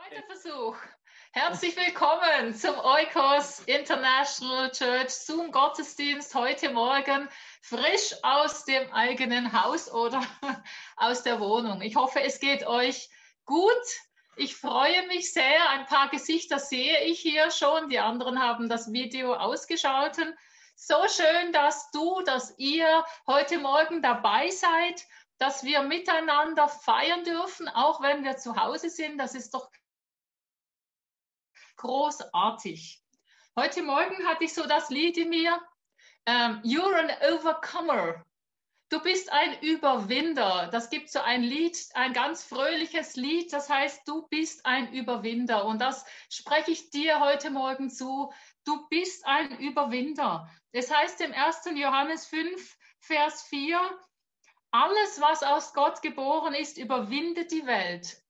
Zweiter Versuch. Herzlich willkommen zum Oikos International Church Zoom Gottesdienst heute Morgen frisch aus dem eigenen Haus oder aus der Wohnung. Ich hoffe, es geht euch gut. Ich freue mich sehr. Ein paar Gesichter sehe ich hier schon. Die anderen haben das Video ausgeschaltet. So schön, dass du, dass ihr heute Morgen dabei seid dass wir miteinander feiern dürfen, auch wenn wir zu Hause sind. Das ist doch großartig. Heute Morgen hatte ich so das Lied in mir, um, ähm, You're an Overcomer. Du bist ein Überwinder. Das gibt so ein Lied, ein ganz fröhliches Lied, das heißt, du bist ein Überwinder. Und das spreche ich dir heute Morgen zu. Du bist ein Überwinder. Das heißt im 1. Johannes 5, Vers 4, alles, was aus Gott geboren ist, überwindet die Welt.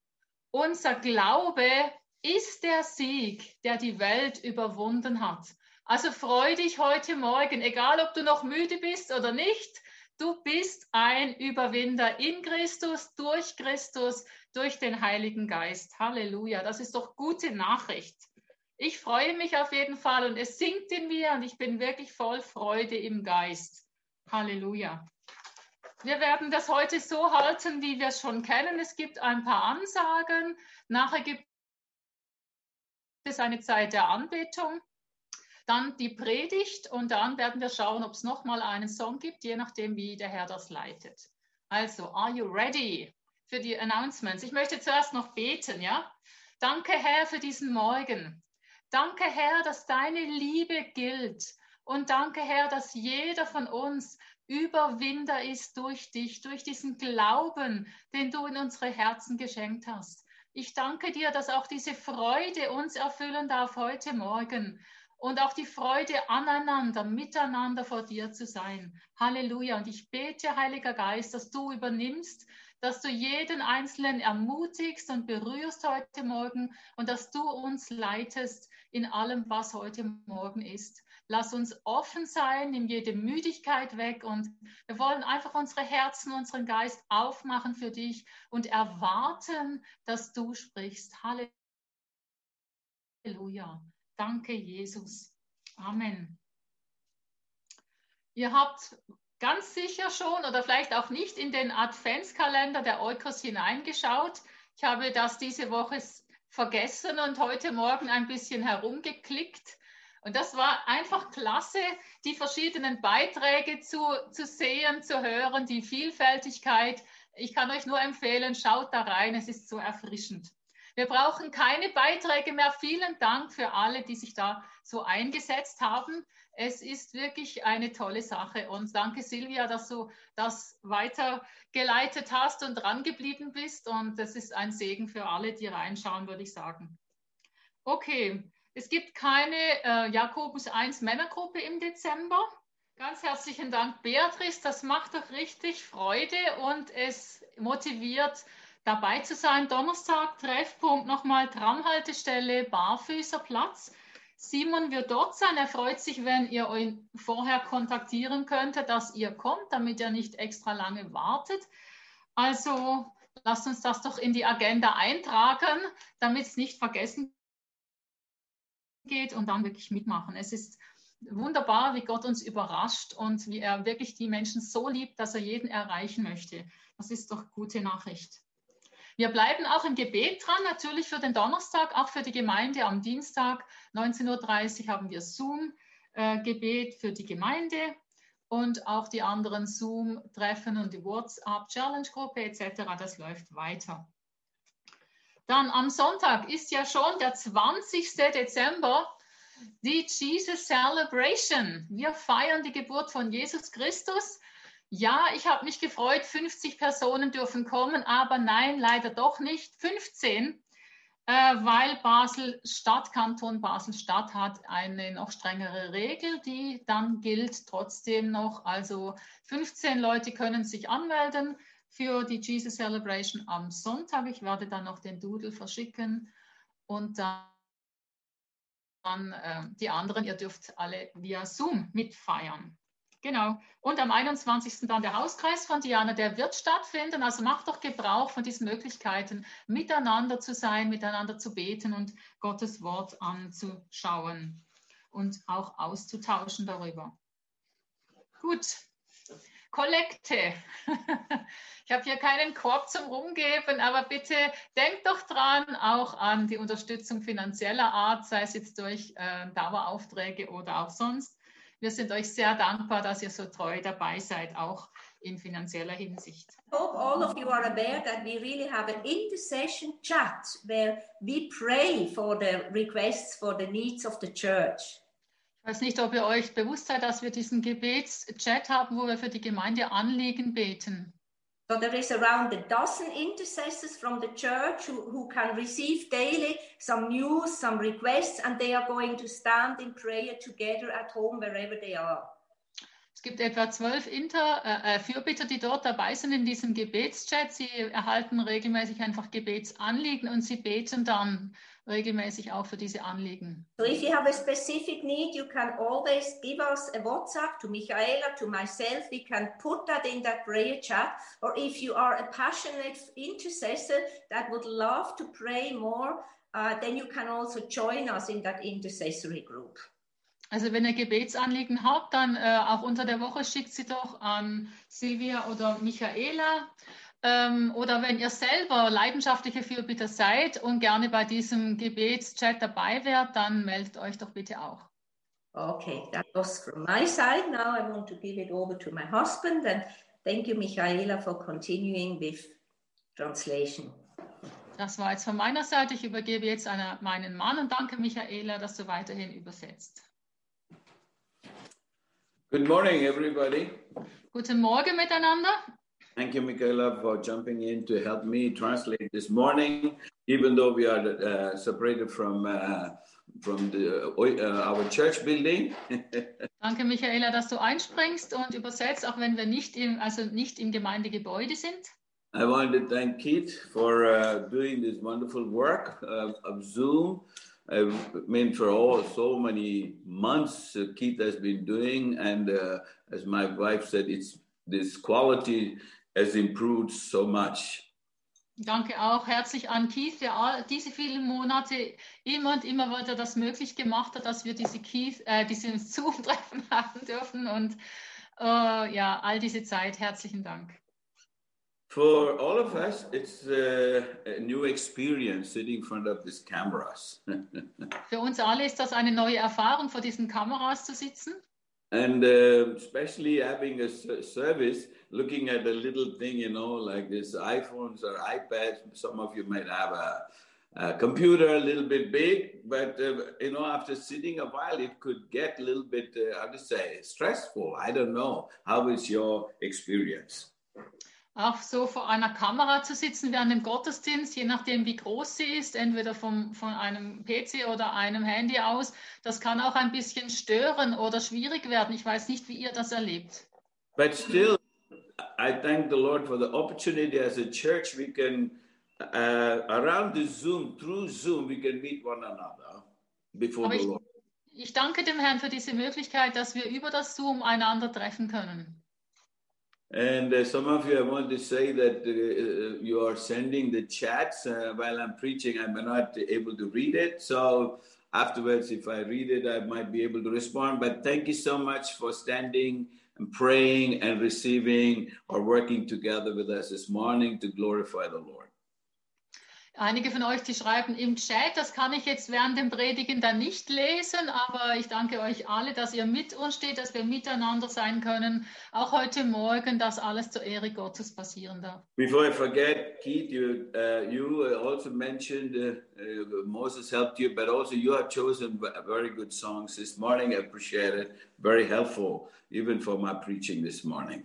Unser Glaube ist der Sieg, der die Welt überwunden hat. Also freu dich heute Morgen, egal ob du noch müde bist oder nicht. Du bist ein Überwinder in Christus, durch Christus, durch den Heiligen Geist. Halleluja. Das ist doch gute Nachricht. Ich freue mich auf jeden Fall und es singt in mir und ich bin wirklich voll Freude im Geist. Halleluja. Wir werden das heute so halten, wie wir es schon kennen. Es gibt ein paar Ansagen. Nachher gibt es eine Zeit der Anbetung. Dann die Predigt und dann werden wir schauen, ob es nochmal einen Song gibt, je nachdem, wie der Herr das leitet. Also, are you ready für die Announcements? Ich möchte zuerst noch beten, ja? Danke, Herr, für diesen Morgen. Danke, Herr, dass deine Liebe gilt. Und danke, Herr, dass jeder von uns Überwinder ist durch dich, durch diesen Glauben, den du in unsere Herzen geschenkt hast. Ich danke dir, dass auch diese Freude uns erfüllen darf heute Morgen und auch die Freude aneinander, miteinander vor dir zu sein. Halleluja. Und ich bete, Heiliger Geist, dass du übernimmst, dass du jeden Einzelnen ermutigst und berührst heute Morgen und dass du uns leitest in allem, was heute Morgen ist. Lass uns offen sein, nimm jede Müdigkeit weg und wir wollen einfach unsere Herzen, unseren Geist aufmachen für dich und erwarten, dass du sprichst. Halleluja. Danke, Jesus. Amen. Ihr habt ganz sicher schon oder vielleicht auch nicht in den Adventskalender der Eukos hineingeschaut. Ich habe das diese Woche vergessen und heute Morgen ein bisschen herumgeklickt. Und das war einfach klasse, die verschiedenen Beiträge zu, zu sehen, zu hören, die Vielfältigkeit. Ich kann euch nur empfehlen, schaut da rein, es ist so erfrischend. Wir brauchen keine Beiträge mehr. Vielen Dank für alle, die sich da so eingesetzt haben. Es ist wirklich eine tolle Sache. Und danke, Silvia, dass du das weitergeleitet hast und dran geblieben bist. Und das ist ein Segen für alle, die reinschauen, würde ich sagen. Okay, es gibt keine äh, Jakobus 1 Männergruppe im Dezember. Ganz herzlichen Dank, Beatrice. Das macht doch richtig Freude und es motiviert, dabei zu sein. Donnerstag, Treffpunkt nochmal Tramhaltestelle, Barfüßerplatz. Simon wird dort sein. Er freut sich, wenn ihr euch vorher kontaktieren könntet, dass ihr kommt, damit ihr nicht extra lange wartet. Also lasst uns das doch in die Agenda eintragen, damit es nicht vergessen geht und dann wirklich mitmachen. Es ist wunderbar, wie Gott uns überrascht und wie er wirklich die Menschen so liebt, dass er jeden erreichen möchte. Das ist doch gute Nachricht. Wir bleiben auch im Gebet dran, natürlich für den Donnerstag, auch für die Gemeinde am Dienstag 19.30 Uhr haben wir Zoom-Gebet für die Gemeinde und auch die anderen Zoom-Treffen und die WhatsApp-Challenge-Gruppe etc. Das läuft weiter. Dann am Sonntag ist ja schon der 20. Dezember die Jesus Celebration. Wir feiern die Geburt von Jesus Christus. Ja, ich habe mich gefreut, 50 Personen dürfen kommen, aber nein, leider doch nicht 15, äh, weil Basel Stadt, Kanton Basel Stadt hat eine noch strengere Regel, die dann gilt trotzdem noch. Also 15 Leute können sich anmelden für die Jesus Celebration am Sonntag. Ich werde dann noch den Doodle verschicken und dann, dann äh, die anderen, ihr dürft alle via Zoom mitfeiern. Genau. Und am 21. dann der Hauskreis von Diana, der wird stattfinden. Also macht doch Gebrauch von diesen Möglichkeiten, miteinander zu sein, miteinander zu beten und Gottes Wort anzuschauen und auch auszutauschen darüber. Gut. Kollekte. Ich habe hier keinen Korb zum Rumgeben, aber bitte denkt doch dran, auch an die Unterstützung finanzieller Art, sei es jetzt durch äh, Daueraufträge oder auch sonst. Wir sind euch sehr dankbar, dass ihr so treu dabei seid, auch in finanzieller Hinsicht. I hope all of you are aware that we really have an intercession chat where we pray for the requests for the needs of the church. Ich weiß nicht, ob ihr euch bewusst seid, dass wir diesen Gebetschat haben, wo wir für die Gemeinde Anliegen beten. So there is around a dozen intercessors from the church who, who can receive daily some news, some requests, and they are going to stand in prayer together at home wherever they are. Es gibt etwa zwölf Inter, äh, Fürbitter, die dort dabei sind in diesem Gebetschat. Sie erhalten regelmäßig einfach Gebetsanliegen und sie beten dann regelmäßig auch für diese Anliegen. So if you have a specific need, you can always give us a WhatsApp to Michaela, to myself. We can put that in that prayer chat. Or if you are a passionate intercessor that would love to pray more, uh, then you can also join us in that intercessory group. Also wenn ihr Gebetsanliegen habt, dann äh, auch unter der Woche schickt sie doch an Silvia oder Michaela. Ähm, oder wenn ihr selber leidenschaftliche Fürbitter seid und gerne bei diesem Gebetschat dabei wärt, dann meldet euch doch bitte auch. Okay, that was from my side. Now I want to give it over to my husband and thank you, Michaela, for continuing with translation. Das war jetzt von meiner Seite. Ich übergebe jetzt an meinen Mann und danke, Michaela, dass du weiterhin übersetzt. Good morning, everybody. Guten Morgen miteinander. Thank you, Michaela, for jumping in to help me translate this morning, even though we are uh, separated from uh, from the, uh, our church building. Danke, Michaela, dass du einspringst und übersetzt, auch wenn wir nicht im, also nicht im Gemeindegebäude sind. I want to thank Keith for uh, doing this wonderful work uh, of Zoom. I mean, for all so many months, Keith has been doing, and uh, as my wife said, it's this quality has improved so much. Danke auch herzlich an Keith, der all, diese vielen Monate immer und immer weiter das möglich gemacht hat, dass wir diese Keith, äh, diese Zoom-Treffen haben dürfen und äh, ja, all diese Zeit. Herzlichen Dank. For all of us, it's a, a new experience sitting in front of these cameras. Für uns alle ist das eine neue Erfahrung, vor diesen Kameras zu sitzen. and uh, especially having a service looking at a little thing you know like this iphones or ipads some of you might have a, a computer a little bit big but uh, you know after sitting a while it could get a little bit uh, how to say stressful i don't know how is your experience auch so vor einer Kamera zu sitzen während dem Gottesdienst, je nachdem wie groß sie ist, entweder vom, von einem PC oder einem Handy aus, das kann auch ein bisschen stören oder schwierig werden. Ich weiß nicht, wie ihr das erlebt. But still, I thank the Lord for the opportunity as a church we can, uh, around the Zoom, through Zoom, we can meet one another before Aber the ich, Lord. ich danke dem Herrn für diese Möglichkeit, dass wir über das Zoom einander treffen können. And uh, some of you, I want to say that uh, you are sending the chats uh, while I'm preaching. I'm not able to read it. So afterwards, if I read it, I might be able to respond. But thank you so much for standing praying and receiving or working together with us this morning to glorify the Lord. Einige von euch, die schreiben im Chat, das kann ich jetzt während dem Predigen dann nicht lesen, aber ich danke euch alle, dass ihr mit uns steht, dass wir miteinander sein können, auch heute Morgen, dass alles zur Ehre Gottes passieren darf. Before I forget, Keith, you, uh, you also mentioned uh, uh, Moses helped you, but also you have chosen very good songs this morning. I appreciate it. Very helpful, even for my preaching this morning.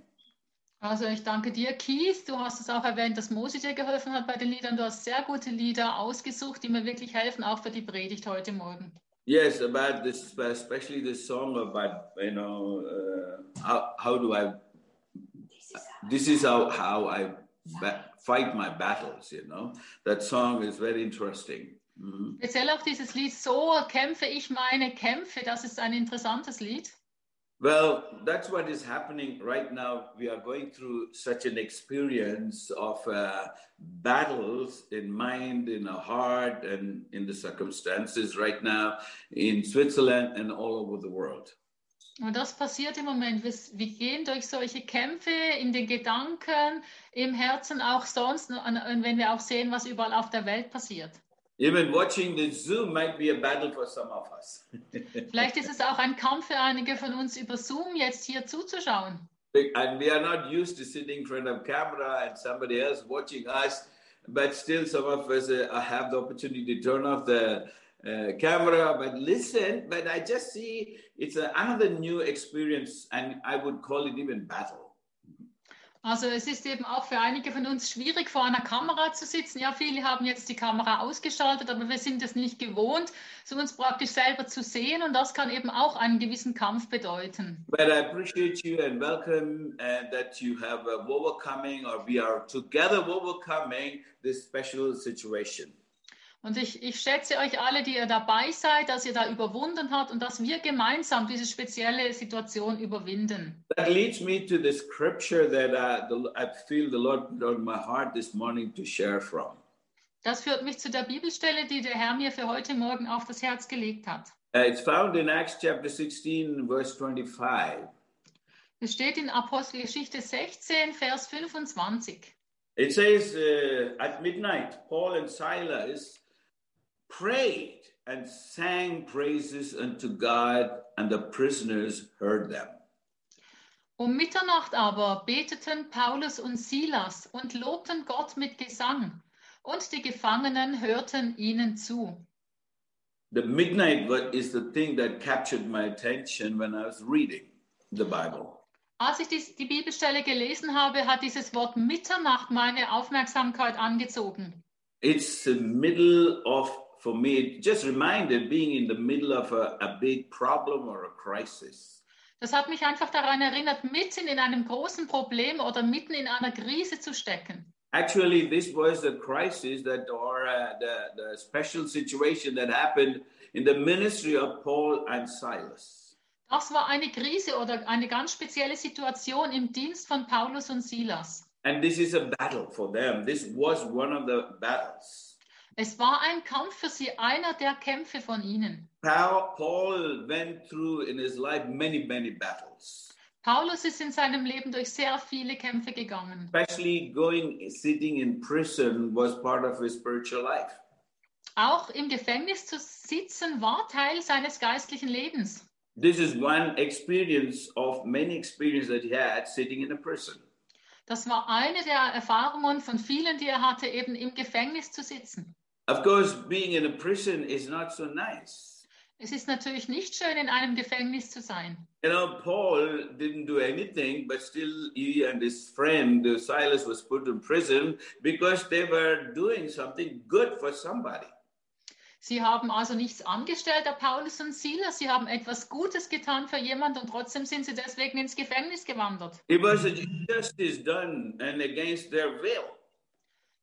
Also ich danke dir, Keith. Du hast es auch erwähnt, dass Mose dir geholfen hat bei den Liedern. Du hast sehr gute Lieder ausgesucht, die mir wirklich helfen, auch für die Predigt heute Morgen. Yes, about this, especially this song about you know uh, how how do I. This is how how I fight my battles. You know that song is very interesting. Mhm. Speziell auch dieses Lied So kämpfe ich meine Kämpfe. Das ist ein interessantes Lied. Well, that's what is happening right now. We are going through such an experience of uh, battles in mind, in our heart, and in the circumstances right now in Switzerland and all over the world. Und das passiert im Moment. Wir, wir gehen durch solche Kämpfe in den Gedanken, im Herzen, auch sonst, und wenn wir auch sehen, was überall auf der Welt passiert. Even watching the Zoom might be a battle for some of us. Vielleicht ist es auch ein Kampf für einige von uns über Zoom jetzt hier zuzuschauen. and we are not used to sitting in front of camera and somebody else watching us, but still some of us uh, have the opportunity to turn off the uh, camera, but listen. But I just see it's a, another new experience, and I would call it even battle. Also es ist eben auch für einige von uns schwierig, vor einer Kamera zu sitzen. Ja, viele haben jetzt die Kamera ausgeschaltet, aber wir sind es nicht gewohnt, so uns praktisch selber zu sehen und das kann eben auch einen gewissen Kampf bedeuten. But I appreciate you and welcome and that you have uh, overcoming or we are together overcoming this special situation. Und ich, ich schätze euch alle, die ihr dabei seid, dass ihr da überwunden habt und dass wir gemeinsam diese spezielle Situation überwinden. That leads me to the scripture that uh, the, I feel the Lord put on my heart this morning to share from. Das führt mich zu der Bibelstelle, die der Herr mir für heute Morgen auf das Herz gelegt hat. Uh, it's found in Acts chapter 16, verse 25. Es steht in Apostelgeschichte 16, Vers 25. It says, uh, at midnight, Paul and Silas prayed and sang praises unto God, and the prisoners heard them. Um Mitternacht aber beteten Paulus und Silas und lobten Gott mit Gesang, und die Gefangenen hörten ihnen zu. The midnight is the thing that captured my attention when I was reading the Bible. Als ich die, die Bibelstelle gelesen habe, hat dieses Wort Mitternacht meine Aufmerksamkeit angezogen. It's the middle of for me, just reminded being in the middle of a, a big problem or a crisis. Das hat mich einfach daran erinnert, mitten in einem großen Problem oder mitten in einer Krise zu stecken. Actually, this was the crisis that, or uh, the, the special situation that happened in the ministry of Paul and Silas. Das war eine Krise oder eine ganz spezielle Situation im Dienst von Paulus und Silas. And this is a battle for them. This was one of the battles. Es war ein Kampf für sie, einer der Kämpfe von ihnen. Paul went through in his life many, many battles. Paulus ist in seinem Leben durch sehr viele Kämpfe gegangen. Especially going sitting in prison was part of his spiritual life. Auch im Gefängnis zu sitzen war Teil seines geistlichen Lebens. This is one experience of many experiences that he had sitting in a prison. Das war eine der Erfahrungen von vielen, die er hatte, eben im Gefängnis zu sitzen. Of course, being in a prison is not so nice. Es ist natürlich nicht schön, in einem Gefängnis zu sein. You know, Paul didn't do anything, but still he and his friend Silas was put in prison because they were doing something good for somebody. Sie haben also nichts angestellt, der Paulus und Silas. Sie haben etwas Gutes getan für jemand und trotzdem sind sie deswegen ins Gefängnis gewandert. It was a justice done and against their will.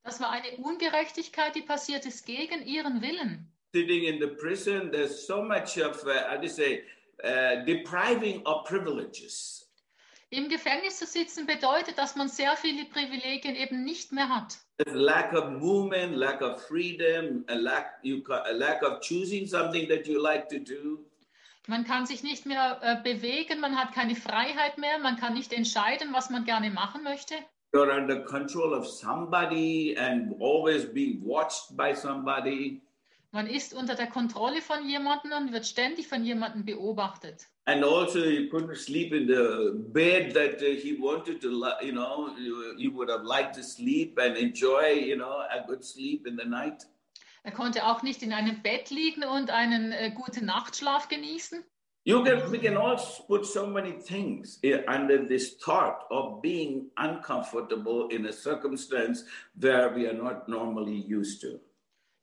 Das war eine Ungerechtigkeit, die passiert ist gegen ihren Willen. Sitting in the prison, there's so much of, uh, how do you say, uh, depriving of privileges. Im Gefängnis zu sitzen bedeutet, dass man sehr viele Privilegien eben nicht mehr hat. Lack of movement, lack of freedom, a lack, you, a lack of choosing something that you like to do. Man kann sich nicht mehr äh, bewegen, man hat keine Freiheit mehr, man kann nicht entscheiden, was man gerne machen möchte. You're under control of somebody and always being watched by somebody. Man ist unter der Kontrolle von jemandem und wird ständig von jemandem beobachtet. And also, he couldn't sleep in the bed that uh, he wanted to, you know, he would have liked to sleep and enjoy, you know, a good sleep in the night. Er konnte auch nicht in einem Bett liegen und einen äh, guten Nachtschlaf genießen. You can, we can also put so many things under this thought of being uncomfortable in a circumstance where we are not normally used to.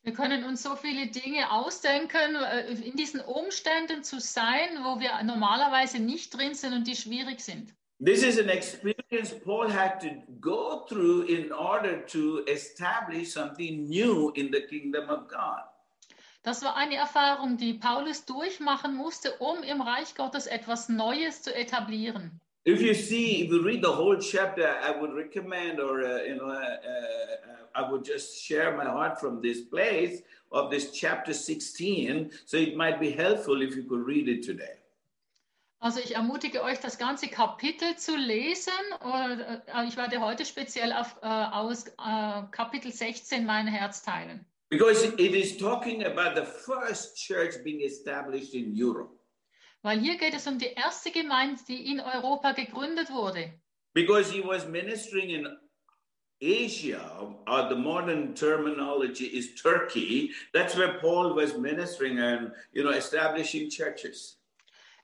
Wir können uns so viele Dinge ausdenken, äh, in diesen Umständen zu sein, wo wir normalerweise nicht drin sind und die schwierig sind. This is an experience Paul had to go through in order to establish something new in the kingdom of God. Das war eine Erfahrung, die Paulus durchmachen musste, um im Reich Gottes etwas Neues zu etablieren. If you see, if you read the whole chapter, I would recommend, or uh, you know, uh, uh, I would just share my heart from this place of this chapter 16. So it might be helpful if you could read it today. Also ich ermutige euch, das ganze Kapitel zu lesen. Äh, ich werde heute speziell auf, äh, aus äh, Kapitel 16 mein Herz teilen. Because it is talking about the first church being established in Europe. Weil hier geht es um die erste Gemeinde, die in Europa gegründet wurde. Because he was ministering in Asia, or the modern terminology is Turkey. That's where Paul was ministering and you know establishing churches.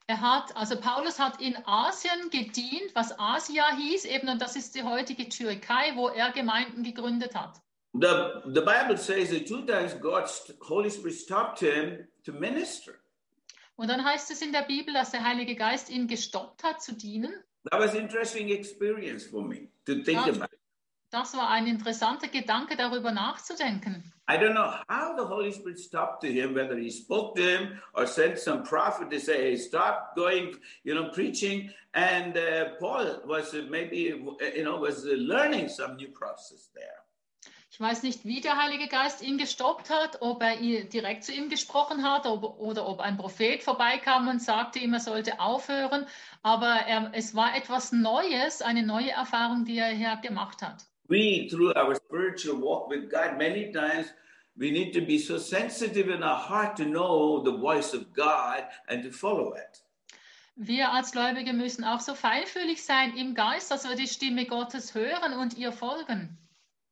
Er hat, also Paulus hat in Asien gedient, was Asia hieß, eben, und das ist die heutige Türkei, wo er Gemeinden gegründet hat. The, the Bible says that two times God's Holy Spirit stopped him to minister. Und dann heißt es in der Bibel, dass der Heilige Geist ihn gestoppt hat zu dienen. That was an interesting experience for me to think about. Das war ein interessanter Gedanke, darüber nachzudenken. I don't know how the Holy Spirit stopped to him, whether he spoke to him or sent some prophet to say, hey, stop going, you know, preaching. And uh, Paul was uh, maybe, uh, you know, was uh, learning some new process there. Ich weiß nicht, wie der Heilige Geist ihn gestoppt hat, ob er ihn direkt zu ihm gesprochen hat ob, oder ob ein Prophet vorbeikam und sagte ihm, er sollte aufhören. Aber er, es war etwas Neues, eine neue Erfahrung, die er hier gemacht hat. We, through our spiritual walk with God, many times we need to be so sensitive in our heart to know the voice of God and to follow it. Wir als Gläubige müssen auch so feinfühlig sein im Geist, dass wir die Stimme Gottes hören und ihr folgen.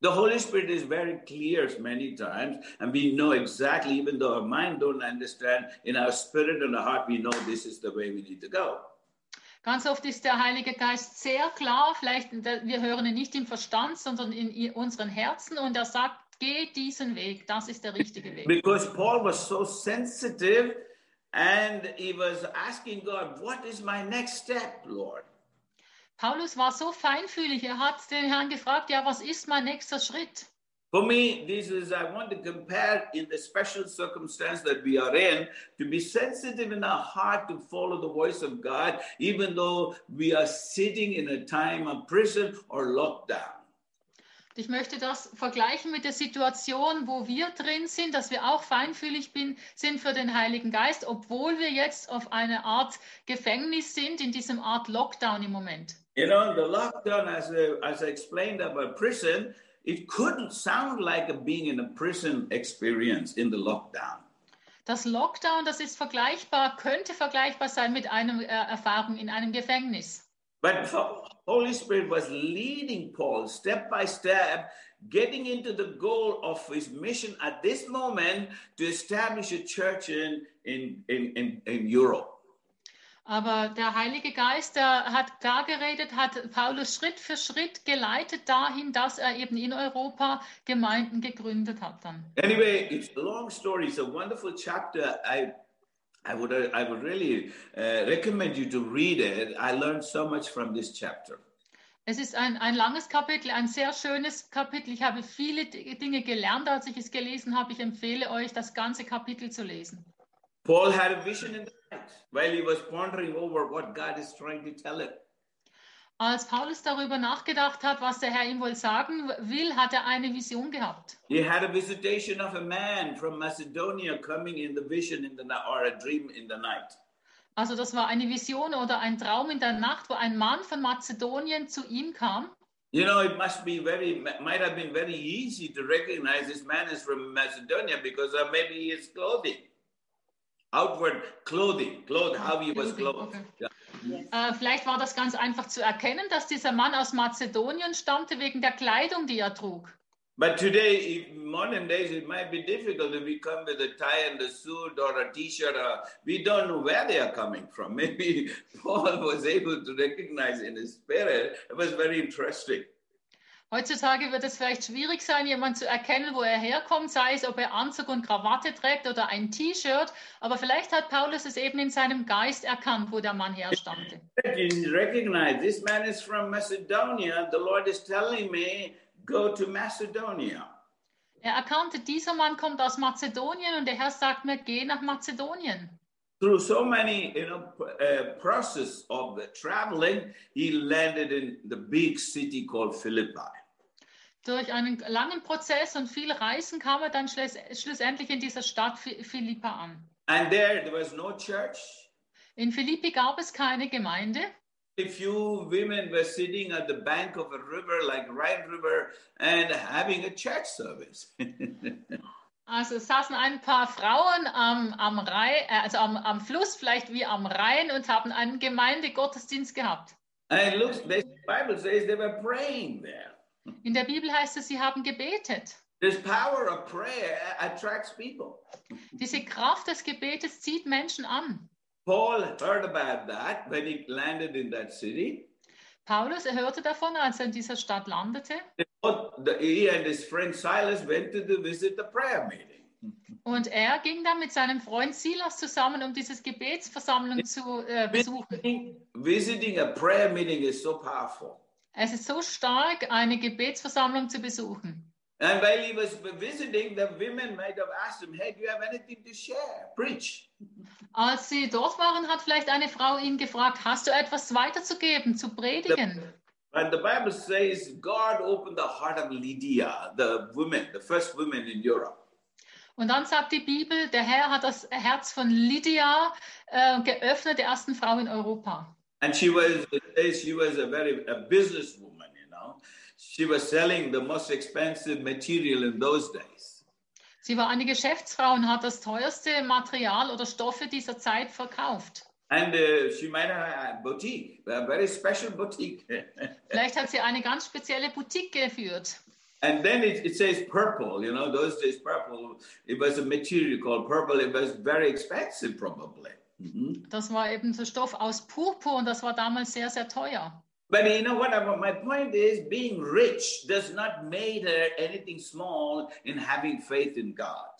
The Holy Spirit is very clear many times, and we know exactly, even though our mind don't understand, in our spirit and our heart, we know this is the way we need to go. Ganz oft ist der Heilige Geist sehr klar, vielleicht wir hören ihn nicht im Verstand, sondern in unseren Herzen und er sagt, geh diesen Weg, das ist der richtige Weg. Because Paul was so sensitive and he was asking God, What is my next step, Lord? Paulus war so feinfühlig, er hat den Herrn gefragt, ja, was ist mein nächster Schritt? For me, this is, I want to compare in the special circumstance that we are in, to be sensitive in our heart to follow the voice of God, even though we are sitting in a time of prison or lockdown. Ich möchte das vergleichen mit der Situation, wo wir drin sind, dass wir auch feinfühlig bin, sind für den Heiligen Geist, obwohl wir jetzt auf eine Art Gefängnis sind, in diesem Art Lockdown im Moment. You know, the lockdown, as I, as I explained about prison, it couldn't sound like a being in a prison experience in the lockdown. Das Lockdown, das ist vergleichbar, könnte vergleichbar sein mit einer äh, Erfahrung in einem Gefängnis. But Holy Spirit was leading Paul step by step, getting into the goal of his mission at this moment to establish a church in, in, in, in, in Europe. Aber der Heilige Geist, der hat klar geredet, hat Paulus Schritt für Schritt geleitet dahin, dass er eben in Europa Gemeinden gegründet hat dann. Anyway, it's a long story. It's a wonderful chapter. I I would I would really uh, recommend you to read it. I learned so much from this chapter. Es ist ein, ein langes Kapitel, ein sehr schönes Kapitel. Ich habe viele Dinge gelernt, als ich es gelesen habe. Ich empfehle euch, das ganze Kapitel zu lesen. Paul had a vision in the while he was pondering over what God is trying to tell him. Als Paulus darüber nachgedacht hat, was der Herr ihm wohl sagen will, hat er eine Vision gehabt. He had a visitation of a man from Macedonia coming in the vision in the or a dream in the night. Also das war eine Vision oder ein Traum in der Nacht, wo ein Mann von Mazedonien zu ihm kam. You know, it must be very, might have been very easy to recognize this man is from Macedonia because of maybe his clothing, outward clothing, clothes, how he was Clothing, clothed. okay. Yeah. Yes. Äh, vielleicht war das ganz einfach zu erkennen, dass dieser Mann aus Mazedonien stammte wegen der Kleidung, die er trug. But today, in modern days, it might be difficult if we come with a tie and a suit or a t-shirt. Or, we don't know where they are coming from. Maybe Paul was able to recognize in his spirit. It was very interesting. Heutzutage wird es vielleicht schwierig sein, jemanden zu erkennen, wo er herkommt, sei es, ob er Anzug und Krawatte trägt oder ein T-Shirt. Aber vielleicht hat Paulus es eben in seinem Geist erkannt, wo der Mann herstammte. Recognize this man is from Macedonia. The Lord is telling me, go to Macedonia. Er erkannte, dieser Mann kommt aus Mazedonien und der Herr sagt mir, geh nach Mazedonien. Through so many, you know, uh, process of the traveling, he landed in the big city called Philippi. Durch einen langen Prozess und viel Reisen kam er dann schluss, schlussendlich in dieser Stadt Phi- Philippa an. And there, there was no church. In Philippi gab es keine Gemeinde. A few women were sitting at the bank of a river like Rhine River and having a church service. Also es saßen ein paar Frauen am, am, Rhein, äh, also am, am Fluss, vielleicht wie am Rhein, und haben einen Gemeindegottesdienst gehabt. and it looks, the Bible says they were praying there. In der Bibel heißt es, sie haben gebetet. This power of prayer attracts people. Diese Kraft des Gebetes zieht Menschen an. Paul heard about that when he landed in that city. Paulus, hörte davon, als er in dieser Stadt landete. The- He and his friend Silas went to the, visit the prayer meeting. Und er ging dann mit seinem Freund Silas zusammen, um dieses Gebetsversammlung zu äh, besuchen. Visiting, visiting a prayer meeting is so powerful. Es ist so stark, eine Gebetsversammlung zu besuchen. And while he was visiting, the women might have asked him, Hey, do you have anything to share? Preach. Als sie dort waren, hat vielleicht eine Frau ihn gefragt, hast du etwas weiterzugeben, zu predigen? And the Bible says God opened the heart of Lydia, the woman, the first woman in Europe. Und dann sagt die Bibel, der Herr hat das Herz von Lydia äh, geöffnet, der ersten Frau in Europa. And she was, she was a very a businesswoman, you know. She was selling the most expensive material in those days. Sie war eine Geschäftsfrau und hat das teuerste Material oder Stoffe dieser Zeit verkauft. And uh, she might have a boutique, a very special boutique. Vielleicht hat sie eine ganz spezielle Boutique geführt. and then it, it says purple, you know, those days purple, it was a material called purple. It was very expensive, probably. Mhm. Das war eben so Stoff aus Purpur und das war damals sehr, sehr teuer. But you know what? My point is, being rich does not make her anything small in having faith in God.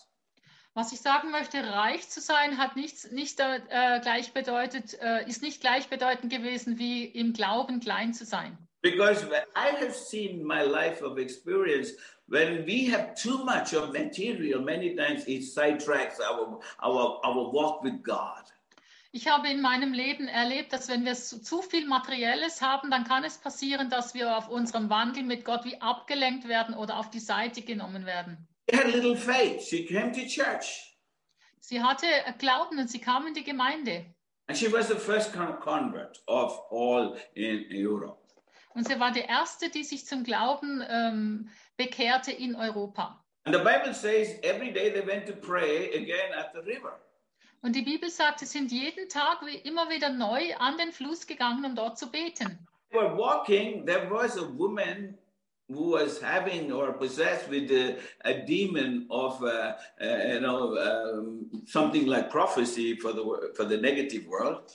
Was ich sagen möchte, reich zu sein, hat nichts, nicht äh, gleich bedeutet, äh, ist nicht gleichbedeutend gewesen, wie im Glauben klein zu sein. Because I have seen my life of experience, when we have too much of material, many times it sidetracks our, our, our walk with God. Ich habe in meinem Leben erlebt, dass wenn wir zu viel Materielles haben, dann kann es passieren, dass wir auf unserem Wandel mit Gott wie abgelenkt werden oder auf die Seite genommen werden. She had little faith. She came to church. Sie hatte Glauben und sie kam in die Gemeinde. And she was the first con- convert of all in Europe. Und sie war die erste, die sich zum Glauben ähm, bekehrte in Europa. And the Bible says every day they went to pray again at the river. Und die Bibel sagt, sie sind jeden Tag wie immer wieder neu an den Fluss gegangen, um dort zu beten. They were walking. There was a woman who was having or possessed with a, a demon of, uh, uh, you know, um, something like prophecy for the for the negative world.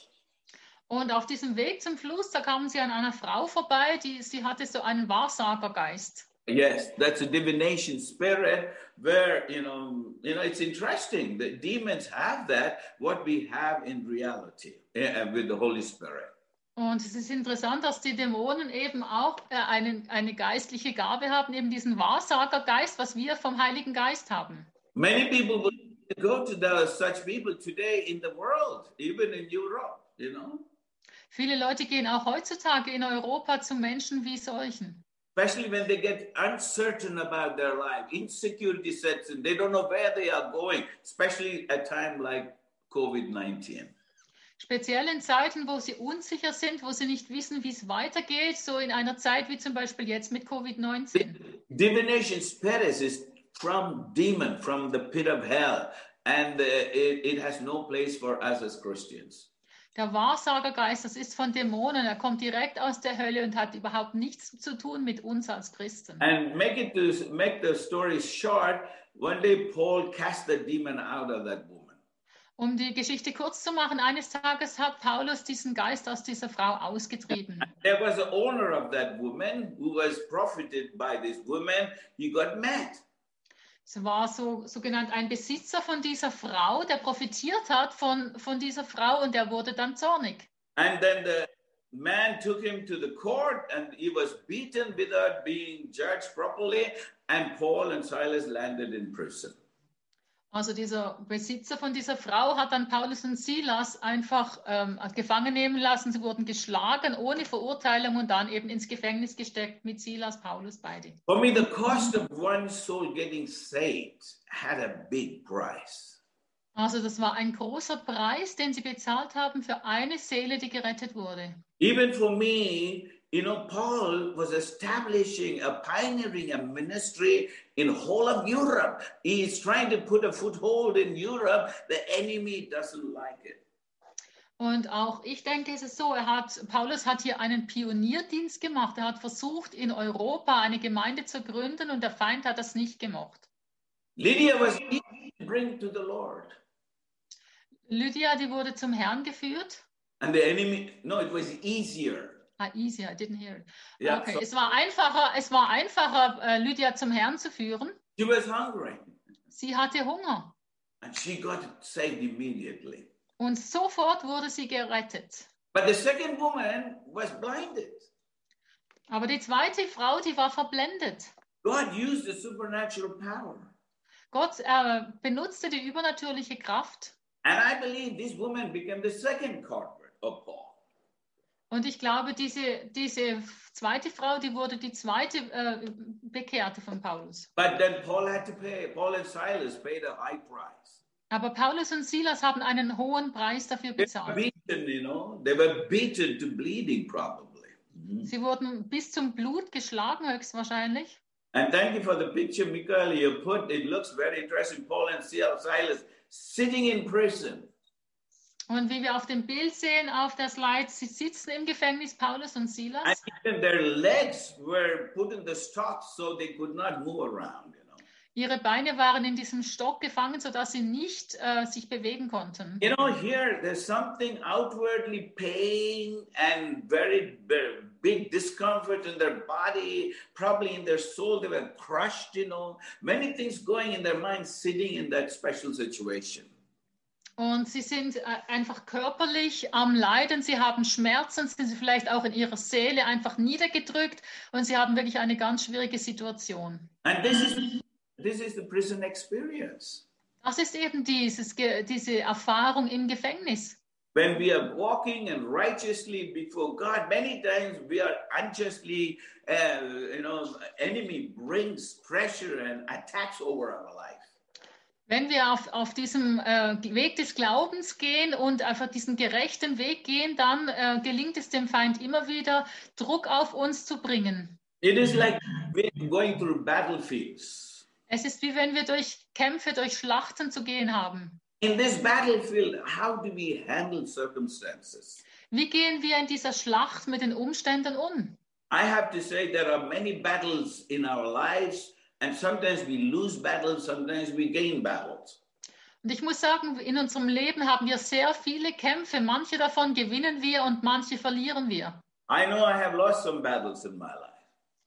Und auf diesem Weg zum Fluss, da kamen sie an einer Frau vorbei, die sie hatte so einen Wahrsagergeist. Yes, that's a divination spirit where, you know, you know, it's interesting that demons have that, what we have in reality eh, with the Holy Spirit. Und es ist interessant, dass die Dämonen eben auch äh, einen, eine geistliche Gabe haben, eben diesen Wahrsagergeist, was wir vom Heiligen Geist haben. Many people will go to the, such people today in the world, even in Europe, you know, Viele Leute gehen auch heutzutage in Europa zu Menschen wie solchen. especially when they get uncertain about their life, insecurity sets in, they don't know where they are going, especially at a time like COVID 19. Speziell in Zeiten, wo sie unsicher sind, wo sie nicht wissen, wie es weitergeht, so in einer Zeit wie zum Beispiel jetzt mit Covid-19. Divination spirits is from demon, from the pit of hell, and uh, it, it has no place for us as Christians. Der Wahrsagergeist, das ist von Dämonen, er kommt direkt aus der Hölle und hat überhaupt nichts zu tun mit uns als Christen. And make it to make the story short, one day Paul cast the demon out of that woman. Um die Geschichte kurz zu machen, eines Tages hat Paulus diesen Geist aus dieser Frau ausgetrieben. There was an owner of that woman who was profited by this woman. He got mad. Es war so, so genannt ein Besitzer von dieser Frau, der profitiert hat von, von dieser Frau und der wurde dann zornig. And then the man took him to the court and he was beaten without being judged properly and Paul and Silas landed in prison. Also dieser Besitzer von dieser Frau hat dann Paulus und Silas einfach ähm, gefangen nehmen lassen. Sie wurden geschlagen ohne Verurteilung und dann eben ins Gefängnis gesteckt mit Silas, Paulus beide. For me, the cost of one soul getting saved had a big price. Also das war ein großer Preis, den sie bezahlt haben für eine Seele, die gerettet wurde. Even for me, you know, Paul was establishing a pioneering a ministry in whole of Europe. He's trying to put a foothold in Europe. The enemy doesn't like it. Und auch ich denke, es ist so, er hat, Paulus hat hier einen Pionierdienst gemacht. Er hat versucht, in Europa eine Gemeinde zu gründen und der Feind hat das nicht gemocht. Lydia was easy to bring to the Lord. Lydia, die wurde zum Herrn geführt. And the enemy, no, it was easier. Ah, easy, I didn't hear it. Yeah, okay, so- es war einfacher, es war einfacher, äh, Lydia zum Herrn zu führen. She was hungry Sie hatte Hunger and she got saved immediately. und sofort wurde sie gerettet. But the second woman was blinded. Aber die zweite Frau, die war verblendet. God used the supernatural power. Gott äh, benutzte die übernatürliche Kraft. And I believe this woman became the second convert of Paul. Und ich glaube, diese, diese zweite Frau, die wurde die zweite äh, Bekehrte von Paulus. But then Paul had to pay, Paul and Silas paid a high price. Aber Paulus und Silas haben einen hohen Preis dafür They were bezahlt. beaten, you know, they were beaten to bleeding probably. Mhm. Sie wurden bis zum Blut geschlagen, höchstwahrscheinlich. And thank you for the picture, Michael, you put. It looks very interesting. Paul and Silas sitting in prison. Und wie wir auf dem Bild sehen, auf der Slide, sie sitzen im Gefängnis, Paulus und And Silas. even their legs were put in the stocks so they could not move around, you know. Ihre Beine waren in diesem Stock gefangen, sodass sie nicht äh, sich bewegen konnten. You know, here there's something outwardly pain and very, very big discomfort in their body, probably in their soul. They were crushed, you know, many things going in their mind, sitting in that special situation. Und sie sind äh, einfach körperlich am Leiden, sie haben Schmerzen, sind sie vielleicht auch in ihrer Seele einfach niedergedrückt und sie haben wirklich eine ganz schwierige Situation. And this is this is the prison experience. Das ist eben dieses, diese Erfahrung im Gefängnis. When we are walking and righteously before God, many times we are unjustly, uh, you know, enemy brings pressure and attacks over our life. Wenn wir auf, auf diesem äh, Weg des Glaubens gehen und einfach diesen gerechten Weg gehen, dann äh, gelingt es dem Feind immer wieder, Druck auf uns zu bringen. It is like we're going through battlefields. Es ist wie wenn wir durch Kämpfe, durch Schlachten zu gehen haben. In this battlefield, how do we handle circumstances? Wie gehen wir in dieser Schlacht mit den Umständen um? I have to say there are many battles in our lives, and sometimes we lose battles, sometimes we gain battles. Und ich muss sagen, in unserem Leben haben wir sehr viele Kämpfe. Manche davon gewinnen wir und manche verlieren wir. I know I have lost some battles in my life.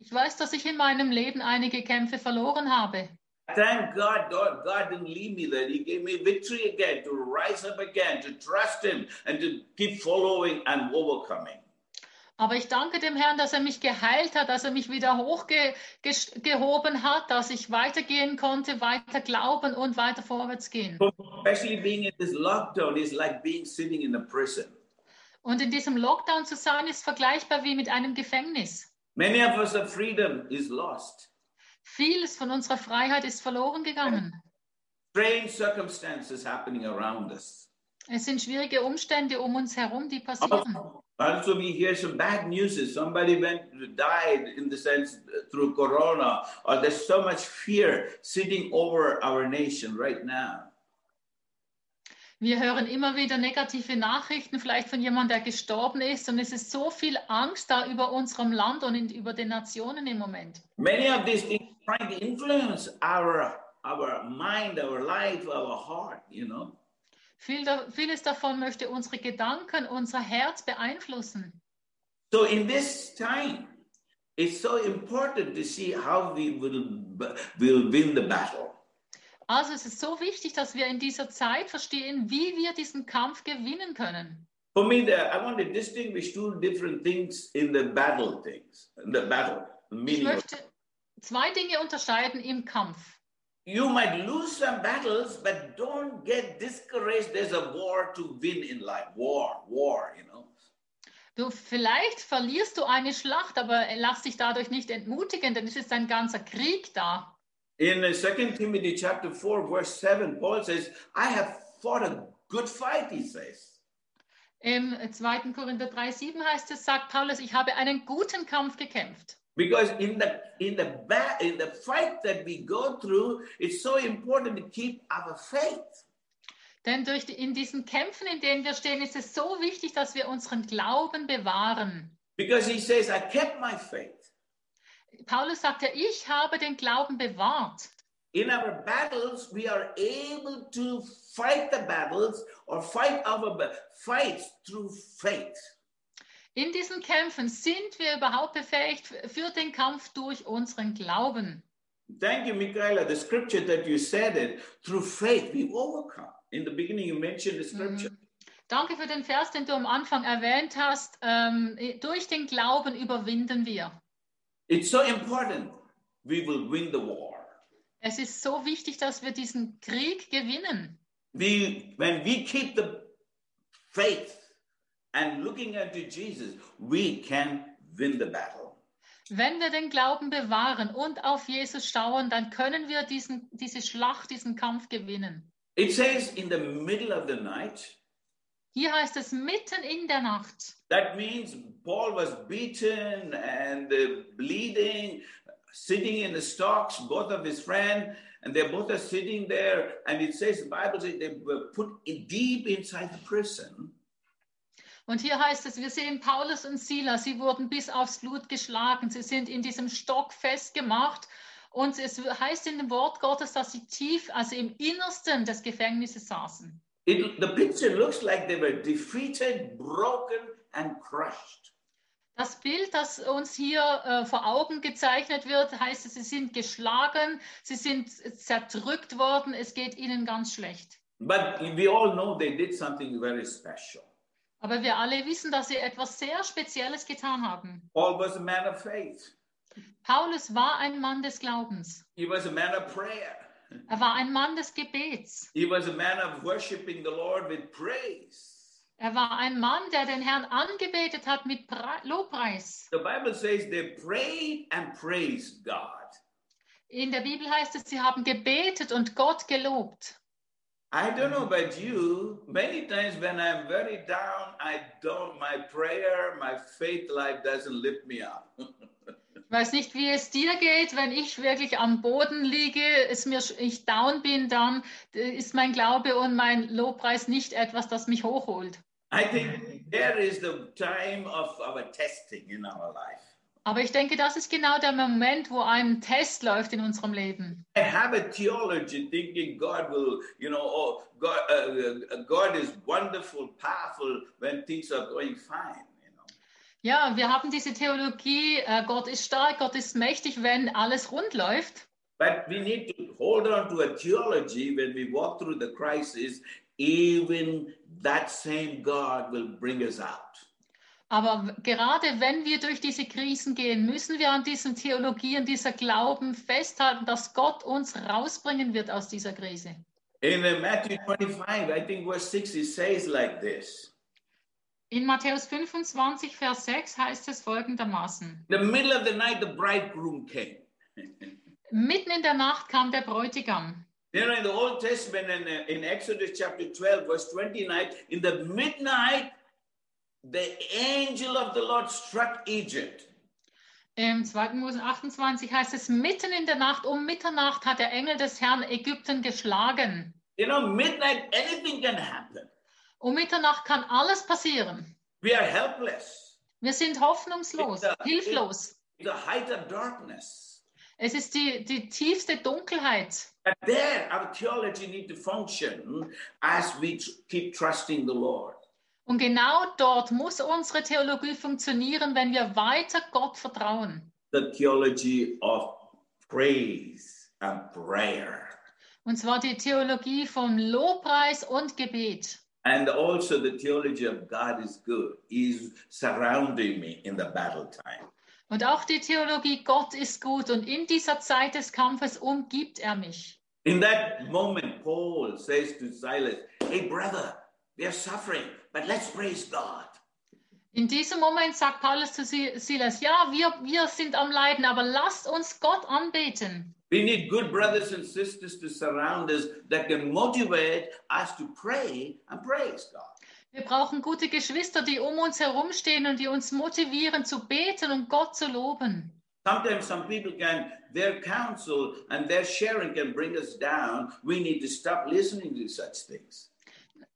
Ich weiß, dass ich in meinem Leben einige Kämpfe verloren habe. Thank God, God, God didn't leave me there. He gave me victory again to rise up again, to trust Him, and to keep following and overcoming. Aber ich danke dem Herrn, dass er mich geheilt hat, dass er mich wieder hochgehoben hat, dass ich weitergehen konnte, weiter glauben und weiter vorwärts gehen. Especially being in this lockdown is like being sitting in a prison. Und in diesem Lockdown zu sein, ist vergleichbar wie mit einem Gefängnis. Many of us, our freedom is lost. Vieles von unserer Freiheit ist verloren gegangen. Strange circumstances happening around us. Es sind schwierige Umstände um uns herum, die passieren. Also, we hear some bad news. Somebody went died in the sense uh, through corona, or there's so much fear sitting over our nation right now. Wir hören immer wieder negative Nachrichten, vielleicht von jemandem, der gestorben ist. Und es ist so viel Angst da über unserem Land und in, über den Nationen im Moment. Many of these things trying to influence our our mind, our life, our heart. You know. Viel da, vieles davon möchte unsere Gedanken, unser Herz beeinflussen. So in this time, it's so important to see how we will will win the battle. Also es ist so wichtig, dass wir in dieser Zeit verstehen, wie wir diesen Kampf gewinnen können. For me, the, I want to distinguish two different things in the battle things, in the battle, the Ich möchte zwei Dinge unterscheiden im Kampf. You might lose some battles, but don't get discouraged. There's a war to win in life. War, war, you know. Du, vielleicht verlierst du eine Schlacht, aber lass dich dadurch nicht entmutigen, denn es ist ein ganzer Krieg da. In uh, 2 Timothy chapter 4, verse 7, Paul says, I have fought a good fight, he says. Im 2. Korinther 3,7 heißt es, sagt Paulus, ich habe einen guten Kampf gekämpft. Because in the in the ba- in the fight that we go through, it's so important to keep our faith. Denn durch die, in diesen Kämpfen, in denen wir stehen, ist es so wichtig, dass wir unseren Glauben bewahren. Because he says, I kept my faith. Paulus sagt ja, ich habe den Glauben bewahrt. In our battles, we are able to fight the battles or fight our fights through faith. In diesen Kämpfen sind wir überhaupt befähigt für den Kampf durch unseren Glauben. Thank you, Michaela. The scripture that you said it, through faith we overcome. In the beginning, you mentioned the scripture. Danke für den Vers, den du am Anfang erwähnt hast. Ähm, durch den Glauben überwinden wir. It's so important. We will win the war. Es ist so wichtig, dass wir diesen Krieg gewinnen. We, when we keep the faith and looking unto Jesus, we can win the battle. Wenn wir den Glauben bewahren und auf Jesus schauen, dann können wir diesen, diese Schlacht, diesen Kampf gewinnen. It says in the middle of the night. Hier heißt es mitten in der Nacht. That means Paul was beaten and uh, bleeding, sitting in the stocks, both of his friends, and they both are sitting there. And it says, the Bible says they were put in- deep inside the prison. Und hier heißt es, wir sehen Paulus und Silas, sie wurden bis aufs Blut geschlagen, sie sind in diesem Stock festgemacht. Und es heißt in dem Wort Gottes, dass sie tief, also im Innersten des Gefängnisses saßen. It, the picture looks like they were defeated, broken, and crushed. Das Bild, das uns hier äh, vor Augen gezeichnet wird, heißt, sie sind geschlagen, sie sind zerdrückt worden, es geht ihnen ganz schlecht. But we all know they did something very special. Aber wir alle wissen, dass sie etwas sehr Spezielles getan haben. Paul was a man of faith. Paulus war ein Mann des Glaubens. He was a man of prayer. Er war ein Mann des Gebets. He was a man of worshiping the Lord with praise. Er war ein Mann, der den Herrn angebetet hat mit Pre Lobpreis. The Bible says they prayed and praised God. In der Bibel heißt es, sie haben gebetet und Gott gelobt. I don't know about you. Many times when I'm very down, I don't, my prayer, my faith life doesn't lift me up. Ich weiß nicht, wie es dir geht, wenn ich wirklich am Boden liege, es mir, ich down bin, dann ist mein Glaube und mein Lobpreis nicht etwas, das mich hochholt. I think there is the time of our testing in our life. Aber ich denke, das ist genau der Moment, wo ein Test läuft in unserem Leben. I have a theology thinking God will, you know, oh, God, uh, uh, God is wonderful, powerful when things are going fine. You know. Ja, wir haben diese Theologie, äh, Gott ist stark, Gott ist mächtig, wenn alles rund läuft. But we need to hold on to a theology when we walk through the crisis, even that same God will bring us out. Aber gerade wenn wir durch diese Krisen gehen, müssen wir an diesen Theologien, dieser Glauben festhalten, dass Gott uns rausbringen wird aus dieser Krise. In Matthew 25, I think verse 6, it says like this. In Matthäus 25, Vers 6 heißt es folgendermaßen. The middle of the night, the bridegroom came. Mitten in der Nacht kam der Bräutigam. Know, in the Old Testament, in, uh, in Exodus chapter 12, verse 29, in the midnight, the angel of the Lord struck Egypt. Im 2. Mose 28 heißt es, mitten in der Nacht, um Mitternacht hat der Engel des Herrn Ägypten geschlagen. You know, midnight, anything can happen. Um Mitternacht kann alles passieren. We are helpless. Wir sind hoffnungslos, Ja. hilflos. The height of darkness. Es ist die, die tiefste Dunkelheit. And there, our theology need to function as we keep trusting the Lord. Und genau dort muss unsere Theologie funktionieren, wenn wir weiter Gott vertrauen. The theology of praise and prayer. Und zwar die Theologie vom Lobpreis und Gebet. And also the theology of God is good. He's surrounding me in the battle time. Und auch die Theologie Gott ist gut und in dieser Zeit des Kampfes umgibt er mich. In that moment, Paul says to Silas, Hey, brother, we are suffering, but let's praise God. In diesem Moment sagt Paulus zu Si- Silas, ja, wir, wir sind am Leiden, aber lasst uns Gott anbeten. We need good brothers and sisters to surround us that can motivate us to pray and praise God. Wir brauchen gute Geschwister, die um uns herumstehen und die uns motivieren zu beten und Gott zu loben. Sometimes some people can, their counsel and their sharing can bring us down. We need to stop listening to such things.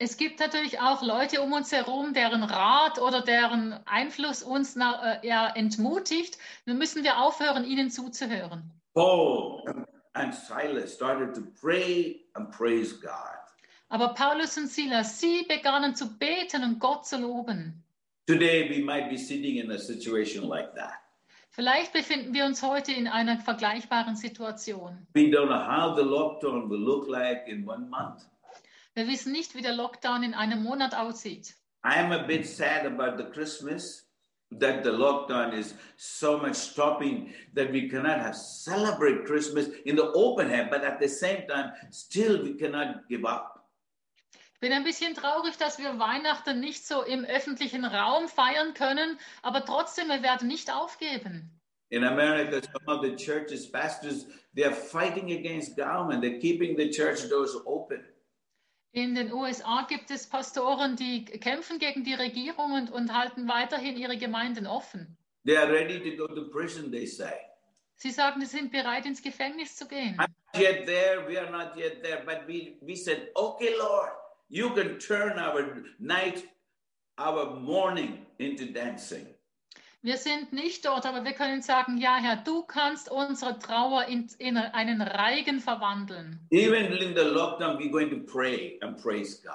Es gibt natürlich auch Leute um uns herum, deren Rat oder deren Einfluss uns na, äh, entmutigt. Dann müssen wir aufhören, ihnen zuzuhören. Paul and Silas started to pray and praise God. Aber Paulus und Silas, sie begannen zu beten und Gott zu loben. Today, we might be sitting in a situation like that. Vielleicht befinden wir uns heute in einer vergleichbaren Situation. We don't know how the lockdown will look like in one month. Wir wissen nicht, wie der Lockdown in einem Monat aussieht. I'm a bit sad about the Christmas that the lockdown is so much stopping that we cannot have celebrate Christmas in the open air, but at the same time, still we cannot give up. Ich bin ein bisschen traurig, dass wir Weihnachten nicht so im öffentlichen Raum feiern können, aber trotzdem, wir werden nicht aufgeben. In America, some of the churches, pastors, they are fighting against government. They're keeping the church doors open. In den USA gibt es Pastoren, die kämpfen gegen die Regierung und, und halten weiterhin ihre Gemeinden offen. They are ready to go to prison, they say. Sie sagen, sie sind bereit, ins Gefängnis zu gehen. I'm not yet there, we are not yet there, but we, we said, okay, Lord, you can turn our night, our morning into dancing. Wir sind nicht dort, aber wir können sagen, ja Herr, du kannst unsere Trauer in, in einen Reigen verwandeln. Even during the lockdown, we're going to pray and praise God.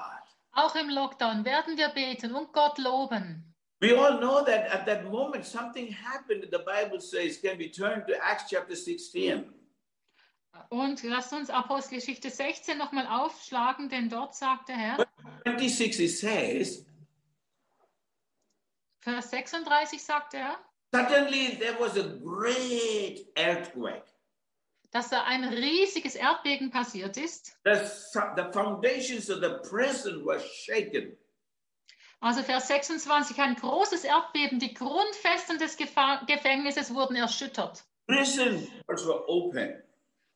Auch im Lockdown werden wir beten und Gott loben. We all know that at that moment something happened. The Bible says, can we turn to Acts chapter 16? Und lasst uns Apostelgeschichte 16 nochmal aufschlagen, denn dort sagt der Herr, 26 it says, Vers 36 sagt er, suddenly there was a great earthquake. dass da ein riesiges Erdbeben passiert ist. The, the foundations of the prison were shaken. Also Vers 26, ein großes Erdbeben, die Grundfesten des Gefa Gefängnisses wurden erschüttert. Prison doors were open.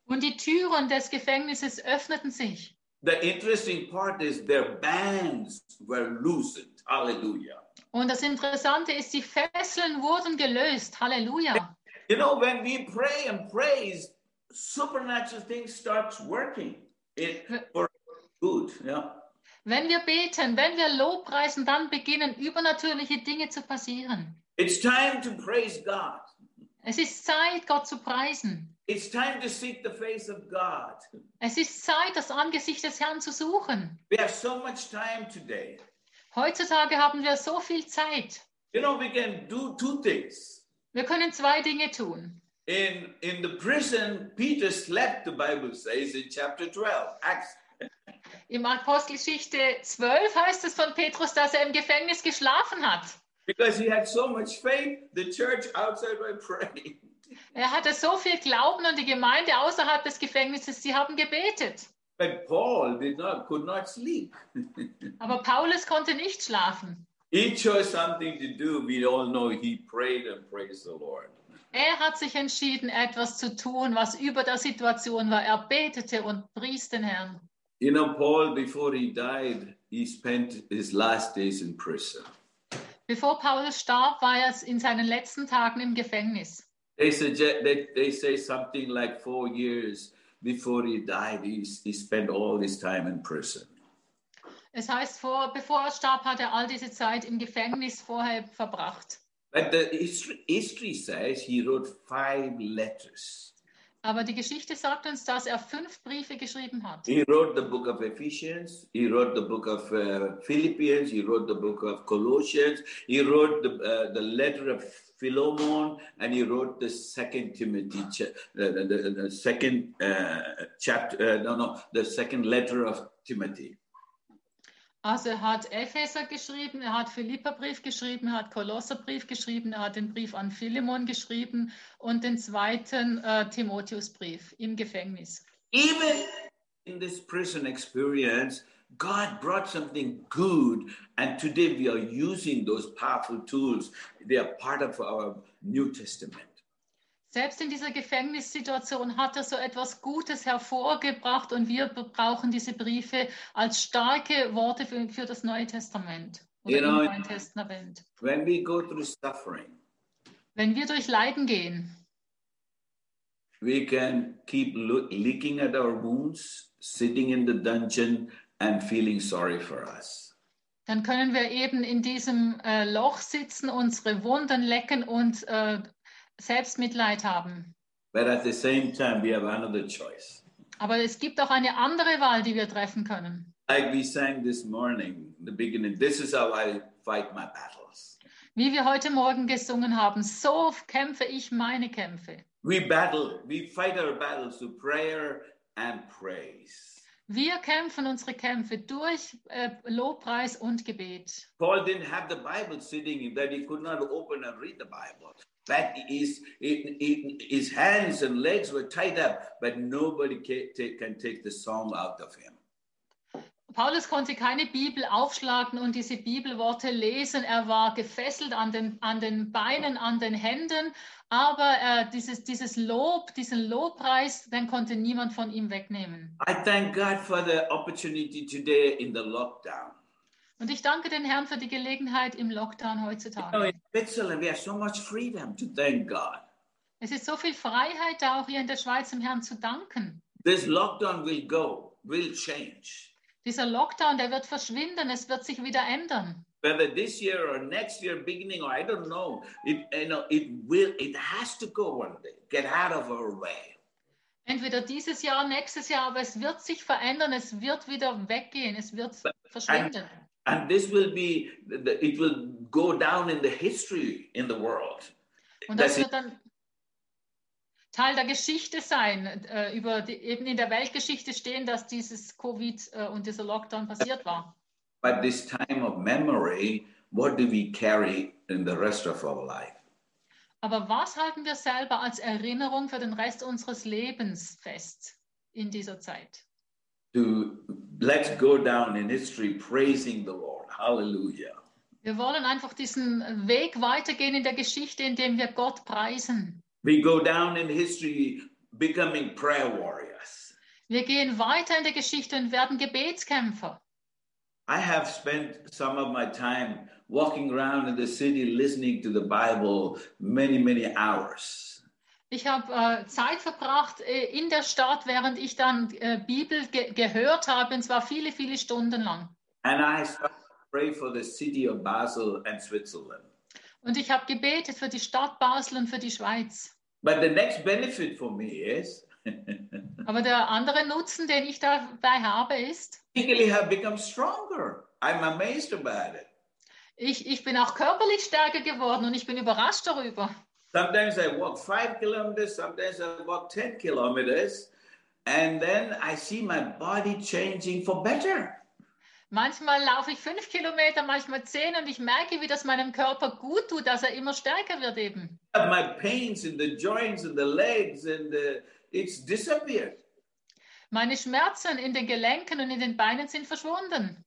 Und die Türen des Gefängnisses öffneten sich. The interesting part is their bands were loosened. Hallelujah. Und das Interessante ist, die Fesseln wurden gelöst. Halleluja. You know, when we pray and praise, supernatural things starts working it, for good. Yeah. Wenn wir beten, wenn wir Lobpreisen, dann beginnen übernatürliche Dinge zu passieren. It's time to praise God. Es ist Zeit, Gott zu preisen. It's time to seek the face of God. Es ist Zeit, das Angesicht des Herrn zu suchen. We have so much time today. Heutzutage haben wir so viel Zeit. You know, we can do two things. Wir können zwei Dinge tun. In in the prison, Peter slept, the Bible says in chapter 12. Acts Im Apostelgeschichte 12 heißt es von Petrus, dass er im Gefängnis geschlafen hat. because he had so much faith, the church outside were praying. Er hatte so viel Glauben und die Gemeinde außerhalb des Gefängnisses, sie haben gebetet. But Paul did not could not sleep. Aber Paulus konnte nicht schlafen. he chose something to do. We all know he prayed and praised the Lord. Er hat sich entschieden, etwas zu tun, was über der Situation war. Er betete und pries den Herrn. You know, Paul, before he died, he spent his last days in prison. Bevor Paulus starb, war er in seinen letzten Tagen im Gefängnis. They suggest they, they say something like four years before he died, he, he spent all his time in prison. Es heißt, vor, bevor er starb, hat er all diese Zeit im Gefängnis vorher verbracht. But the history, history says he wrote five letters. Aber die Geschichte sagt uns, dass er fünf Briefe geschrieben hat. He wrote the book of Ephesians, he wrote the book of uh, Philippians, he wrote the book of Colossians, he wrote the, uh, the letter of Philemon, and he wrote the second Timothy, uh, the, the, the second uh, chapter, uh, no, no, the second letter of Timothy. Also er hat Epheser geschrieben, er hat Philipperbrief geschrieben, er hat Kolosserbrief geschrieben, er hat den Brief an Philemon geschrieben und den zweiten äh, Timotheusbrief im Gefängnis. Even in this prison experience, God brought something good, and today we are using those powerful tools. They are part of our New Testament. Selbst in dieser Gefängnissituation hat er so etwas Gutes hervorgebracht und wir brauchen diese Briefe als starke Worte für, für das Neue Testament. Oder You know, Neuen Testament. When we go through suffering, Wenn wir durch Leiden gehen, we can keep loo- looking at our wounds, sitting in the dungeon, and feeling sorry for us. dann können wir eben in diesem äh, Loch sitzen, unsere Wunden lecken und äh, Selbstmitleid haben. But at the same time, we have another choice. Aber es gibt auch eine andere Wahl, die wir treffen können. Like we sang this morning, the beginning, this is how I fight my battles. Wie wir heute Morgen gesungen haben, so kämpfe ich meine Kämpfe. We battle, we fight our battles through prayer and praise. Wir kämpfen unsere Kämpfe durch äh, Lobpreis und Gebet. Paul didn't have the Bible sitting in that he could not open and read the Bible. But his, his hands and legs were tied up, but nobody take- can take the song out of him. Paulus konnte keine Bibel aufschlagen und diese Bibelworte lesen. Er war gefesselt an den, an den Beinen, an den Händen. Aber äh, dieses, dieses Lob, diesen Lobpreis, den konnte niemand von ihm wegnehmen. I thank God for the opportunity today in the lockdown. Und ich danke den Herrn für die Gelegenheit im Lockdown You know, heutzutage. in Switzerland, we have so much freedom to thank God. Es ist so viel Freiheit da auch hier in der Schweiz, dem Herrn zu danken. This lockdown will go, will change. Dieser Lockdown, der wird verschwinden, es wird sich wieder ändern. Whether this year or next year beginning, or I don't know, it you know it will it has to go one day. Get out of our way. Entweder dieses Jahr, nächstes Jahr, aber es wird sich verändern, es wird wieder weggehen, es wird verschwinden. And this will be it will go down in the history in the world. Und das Das wird dann Teil der Geschichte sein, äh, über die, eben in der Weltgeschichte stehen, dass dieses Covid äh, und dieser Lockdown passiert war. But this time of memory, what do we carry in the rest of our life? Aber was halten wir selber als Erinnerung für den Rest unseres Lebens fest in dieser Zeit? To let's go down in history praising the Lord. Hallelujah. Wir wollen einfach diesen Weg weitergehen in der Geschichte, indem wir Gott preisen. We go down in history becoming prayer warriors. Wir gehen weiter in der Geschichte und werden Gebetskämpfer. I have spent some of my time walking around in the city listening to the Bible many, many hours. Ich habe äh, Zeit verbracht äh, in der Stadt, während ich dann äh, Bibel ge gehört habe, und zwar viele, viele Stunden lang. And I started to pray for the city of Basel and Switzerland. Und ich habe gebetet für die Stadt Basel und für die Schweiz. But the next benefit for me is Aber der andere Nutzen, den ich dabei habe, ist, physically have become stronger. I'm amazed about it. ich, ich bin auch körperlich stärker geworden und ich bin überrascht darüber. Sometimes I walk five kilometers, sometimes I walk 10 kilometers, and then I see my body changing for better. Manchmal laufe ich fünf Kilometer, manchmal zehn und ich merke, wie das meinem Körper gut tut, dass er immer stärker wird eben. My pains in the joints and the legs, and uh, it's disappeared. Meine Schmerzen in den Gelenken und in den Beinen sind verschwunden.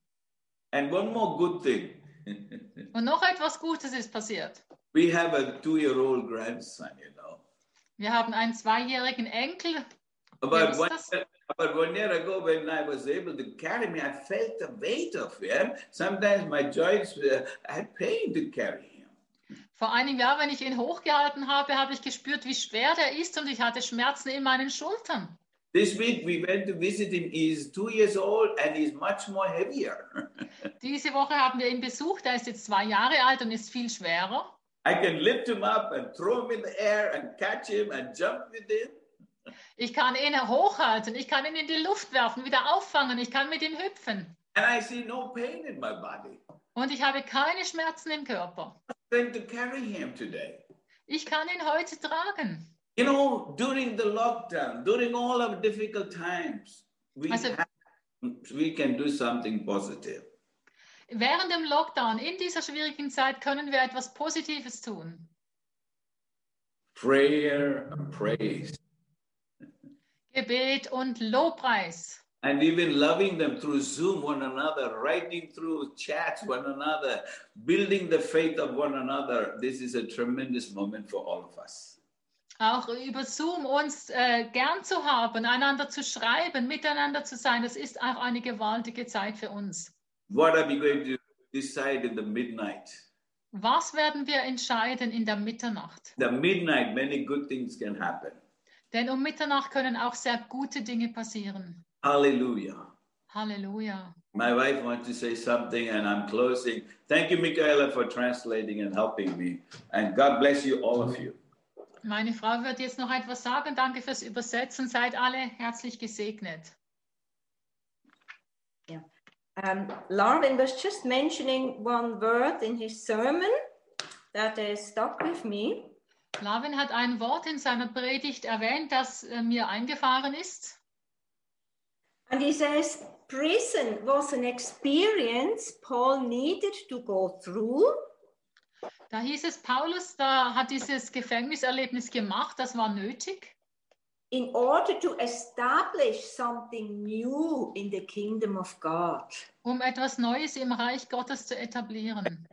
And one more good thing Und noch etwas Gutes ist passiert. we have a two year old grandson, you know. Wir haben einen zweijährigen Enkel. About one, year, about one year ago, when I was able to carry me, I felt the weight of him. Sometimes my joints uh, had pain to carry him. Vor einem Jahr, wenn ich ihn hochgehalten habe, habe ich gespürt, wie schwer der ist und ich hatte Schmerzen in meinen Schultern. This week we went to visit him. He's two years old and he's much more heavier. Diese Woche haben wir ihn besucht. Er ist jetzt zwei Jahre alt und ist viel schwerer. I can lift him up and throw him in the air and catch him and jump with him. Ich kann ihn hochhalten, ich kann ihn in die Luft werfen, wieder auffangen, ich kann mit ihm hüpfen. And I see no pain in my body. Und ich habe keine Schmerzen im Körper. Going to carry him today. Ich kann ihn heute tragen. You know, during the lockdown, during all of difficult times, we, Also- have, we can do something positive. während dem Lockdown, in dieser schwierigen Zeit, können wir etwas Positives tun. Prayer and praise. Gebet und Lobpreis. And even loving them through Zoom, one another, writing through chats, one another, building the faith of one another. This is a tremendous moment for all of us. Auch über Zoom uns äh, gern zu haben, einander zu schreiben, miteinander zu sein, das ist auch eine gewaltige Zeit für uns. What are we going to decide in the midnight? Was werden wir entscheiden in der Mitternacht? The midnight, many good things can happen. Denn um Mitternacht können auch sehr gute Dinge passieren. Hallelujah. Halleluja. My wife wants to say something, and I'm closing. Thank you, Michaela, for translating and helping me. And God bless you, all of you. Meine Frau wird jetzt noch etwas sagen. Danke fürs Übersetzen. Seid alle herzlich gesegnet. Um, Larvin was just mentioning one word in his sermon that stuck with me. Lavin hat ein Wort in seiner Predigt erwähnt, das äh, mir eingefahren ist. And he says, prison was an experience Paul needed to go through Da hieß es, Paulus da hat dieses Gefängniserlebnis gemacht, das war nötig, in order to establish something new in the kingdom of God. um etwas Neues im Reich Gottes zu etablieren.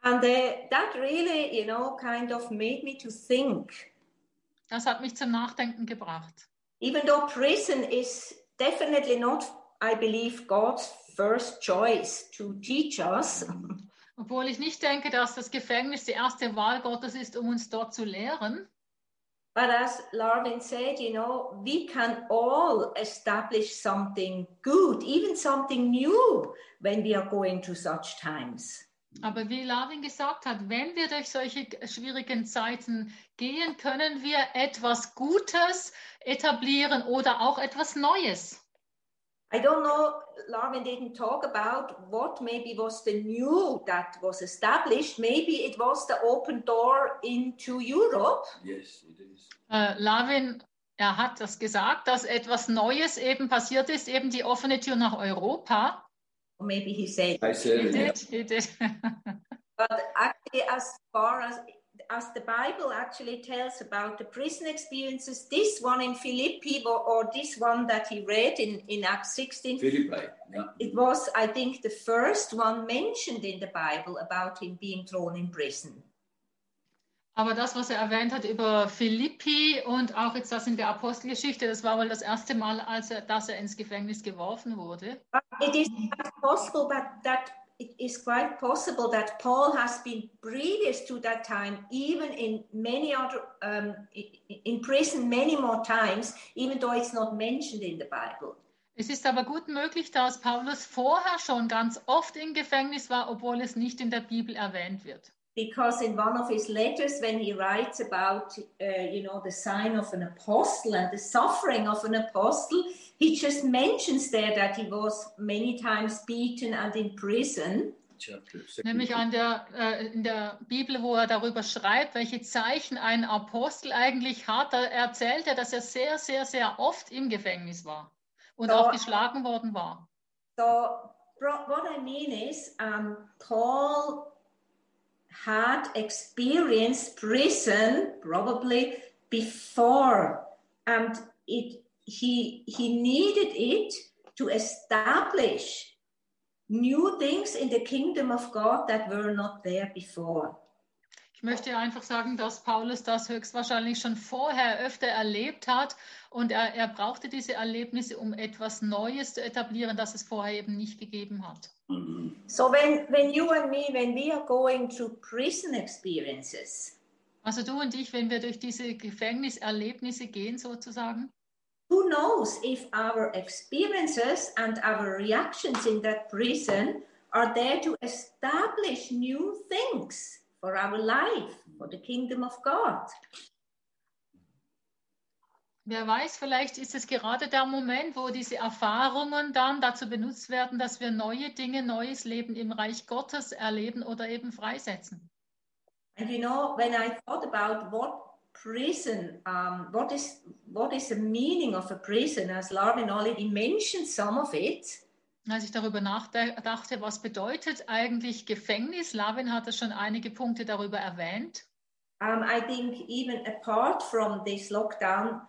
And uh, that really, you know, kind of made me to think. Das hat mich zum Nachdenken gebracht. Even though prison is definitely not, I believe, God's first choice to teach us, Obwohl ich nicht denke, dass das Gefängnis die erste Wahl Gottes ist, um uns dort zu lehren. but as Larvin said, you know, we can all establish something good, even something new when we are going through such times. Aber wie Lavin gesagt hat, wenn wir durch solche schwierigen Zeiten gehen, können wir etwas Gutes etablieren oder auch etwas Neues. I don't know, Larvin didn't talk about what maybe was the new that was established. Maybe it was the open door into Europe. Yes, it is. Äh, Lavin, er hat das gesagt, dass etwas Neues eben passiert ist, eben die offene Tür nach Europa. Or maybe he said, I said He it. did, he did. but actually, as far as as the Bible actually tells about the prison experiences, this one in Philippi or, or this one that he read in, in Acts 16, Philippi. Yeah. it was, I think, the first one mentioned in the Bible about him being thrown in prison. Aber das, was er erwähnt hat über Philippi und auch jetzt das in der Apostelgeschichte, das war wohl das erste Mal, als er, dass er ins Gefängnis geworfen wurde. But it is possible that, that it is quite possible that Paul has been previous to that time, even in many other um, in prison many more times, even though it's not mentioned in the Bible. Es ist aber gut möglich, dass Paulus vorher schon ganz oft im Gefängnis war, obwohl es nicht in der Bibel erwähnt wird. Because in one of his letters, when he writes about, uh, you know, the sign of an apostle and the suffering of an apostle, he just mentions there that he was many times beaten and in prison. Nämlich an der, äh, in der Bibel, wo er darüber schreibt, welche Zeichen ein Apostel eigentlich hat, da erzählt er, dass er sehr, sehr, sehr oft im Gefängnis war und So- auch geschlagen worden war. So, what I mean is, um, Paul had experienced prison probably before, and it he he needed it to establish new things in the kingdom of God that were not there before. Ich möchte einfach sagen, dass Paulus das höchstwahrscheinlich schon vorher öfter erlebt hat und er, er brauchte diese Erlebnisse, um etwas Neues zu etablieren, das es vorher eben nicht gegeben hat. Mhm. So when when you and me when we are going through prison experiences, Also du und ich, wenn wir durch diese Gefängniserlebnisse gehen sozusagen, who knows if our experiences and our reactions in that prison are there to establish new things for our life, for the kingdom of God. wer weiß, vielleicht ist es gerade der Moment, wo diese Erfahrungen dann dazu benutzt werden, dass wir neue Dinge, neues Leben im Reich Gottes erleben oder eben freisetzen. And you know, when I thought about what prison, um, what is what is the meaning of a prison, as Larvin already mentioned some of it, Als ich darüber nachdachte, was bedeutet eigentlich Gefängnis, Lavin hatte schon einige Punkte darüber erwähnt. Um, I think even apart from this lockdown,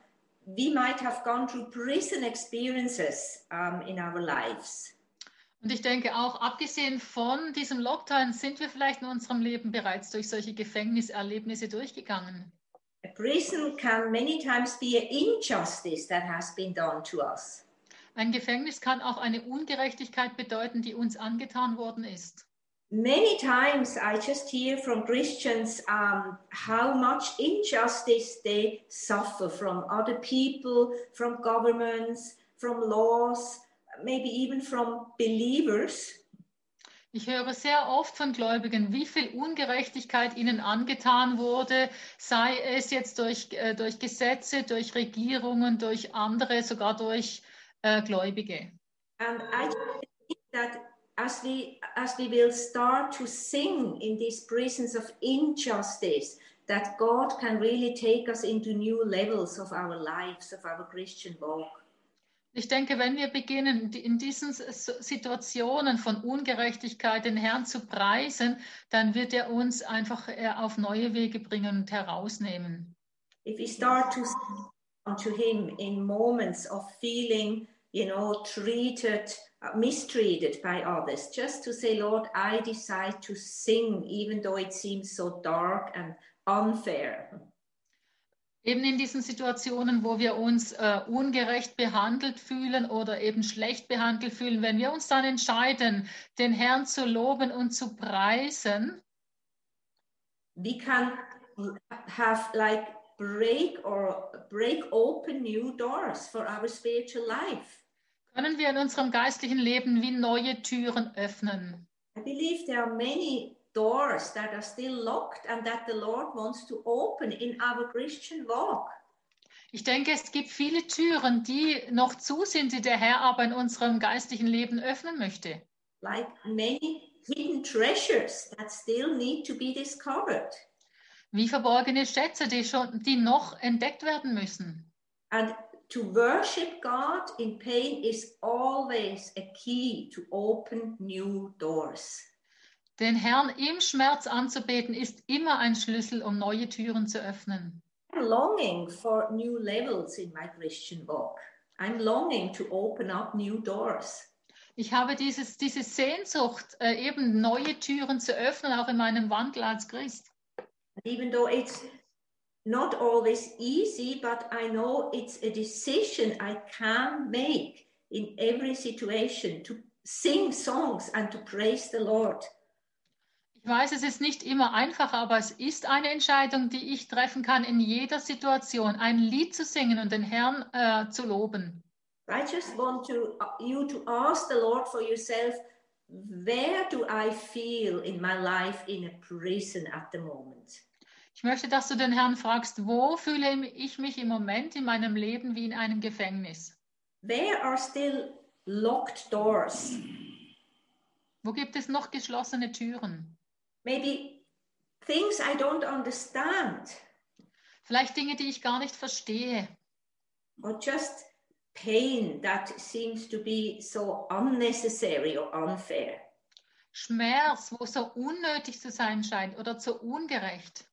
we might have gone through prison experiences um, in our lives. Und ich denke auch, abgesehen von diesem Lockdown, sind wir vielleicht in unserem Leben bereits durch solche Gefängniserlebnisse durchgegangen. A prison can many times be an injustice that has been done to us. Ein Gefängnis kann auch eine Ungerechtigkeit bedeuten, die uns angetan worden ist. Many times I just hear from Christians um, how much injustice they suffer from other people, from governments, from laws, maybe even from believers. Ich höre sehr oft von Gläubigen, wie viel Ungerechtigkeit ihnen angetan wurde, sei es jetzt durch, äh, durch Gesetze, durch Regierungen, durch andere, sogar durch äh, Gläubige. And I think that as we as we will start to sing in these prisons of injustice, that God can really take us into new levels of our lives, of our Christian walk. Ich denke, wenn wir beginnen, in diesen Situationen von Ungerechtigkeit den Herrn zu preisen, dann wird er uns einfach äh, auf neue Wege bringen und herausnehmen. If we start to to him in moments of feeling, you know, treated, uh, mistreated by others, just to say, Lord, I decide to sing, even though it seems so dark and unfair. Eben in diesen Situationen, wo wir uns äh, ungerecht behandelt fühlen oder eben schlecht behandelt fühlen, wenn wir uns dann entscheiden, den Herrn zu loben und zu preisen, we can have like break or break open new doors for our spiritual life. Können wir in unserem geistlichen Leben wie neue Türen öffnen. I believe there are many doors that are still locked and that the Lord wants to open in our Christian walk. Ich denke, es gibt viele Türen, die noch zu sind, die der Herr aber in unserem geistlichen Leben öffnen möchte. Like many hidden treasures that still need to be discovered. Wie verborgene Schätze, die schon, die noch entdeckt werden müssen. And to worship God in pain is always a key to open new doors. Den Herrn im Schmerz anzubeten ist immer ein Schlüssel, um neue Türen zu öffnen. I'm longing for new levels in my Christian walk. I'm longing to open up new doors. Ich habe dieses, diese Sehnsucht, äh, eben neue Türen zu öffnen, auch in meinem Wandel als Christ. Even though it's not always easy, but I know it's a decision I can make in every situation to sing songs and to praise the Lord. Ich weiß, es ist nicht immer einfach, aber es ist eine Entscheidung, die ich treffen kann in jeder Situation, ein Lied zu singen und den Herrn äh, zu loben. I just want to, uh, you to ask the Lord for yourself, where do I feel in my life in a prison at the moment? Ich möchte, dass du den Herrn fragst, wo fühle ich mich im Moment in meinem Leben wie in einem Gefängnis? Where are still locked doors? Wo gibt es noch geschlossene Türen? Maybe things I don't understand, Vielleicht Dinge, die ich gar nicht verstehe. or just pain that seems to be so unnecessary or unfair. Schmerz, wo so unnötig zu sein scheint oder so ungerecht.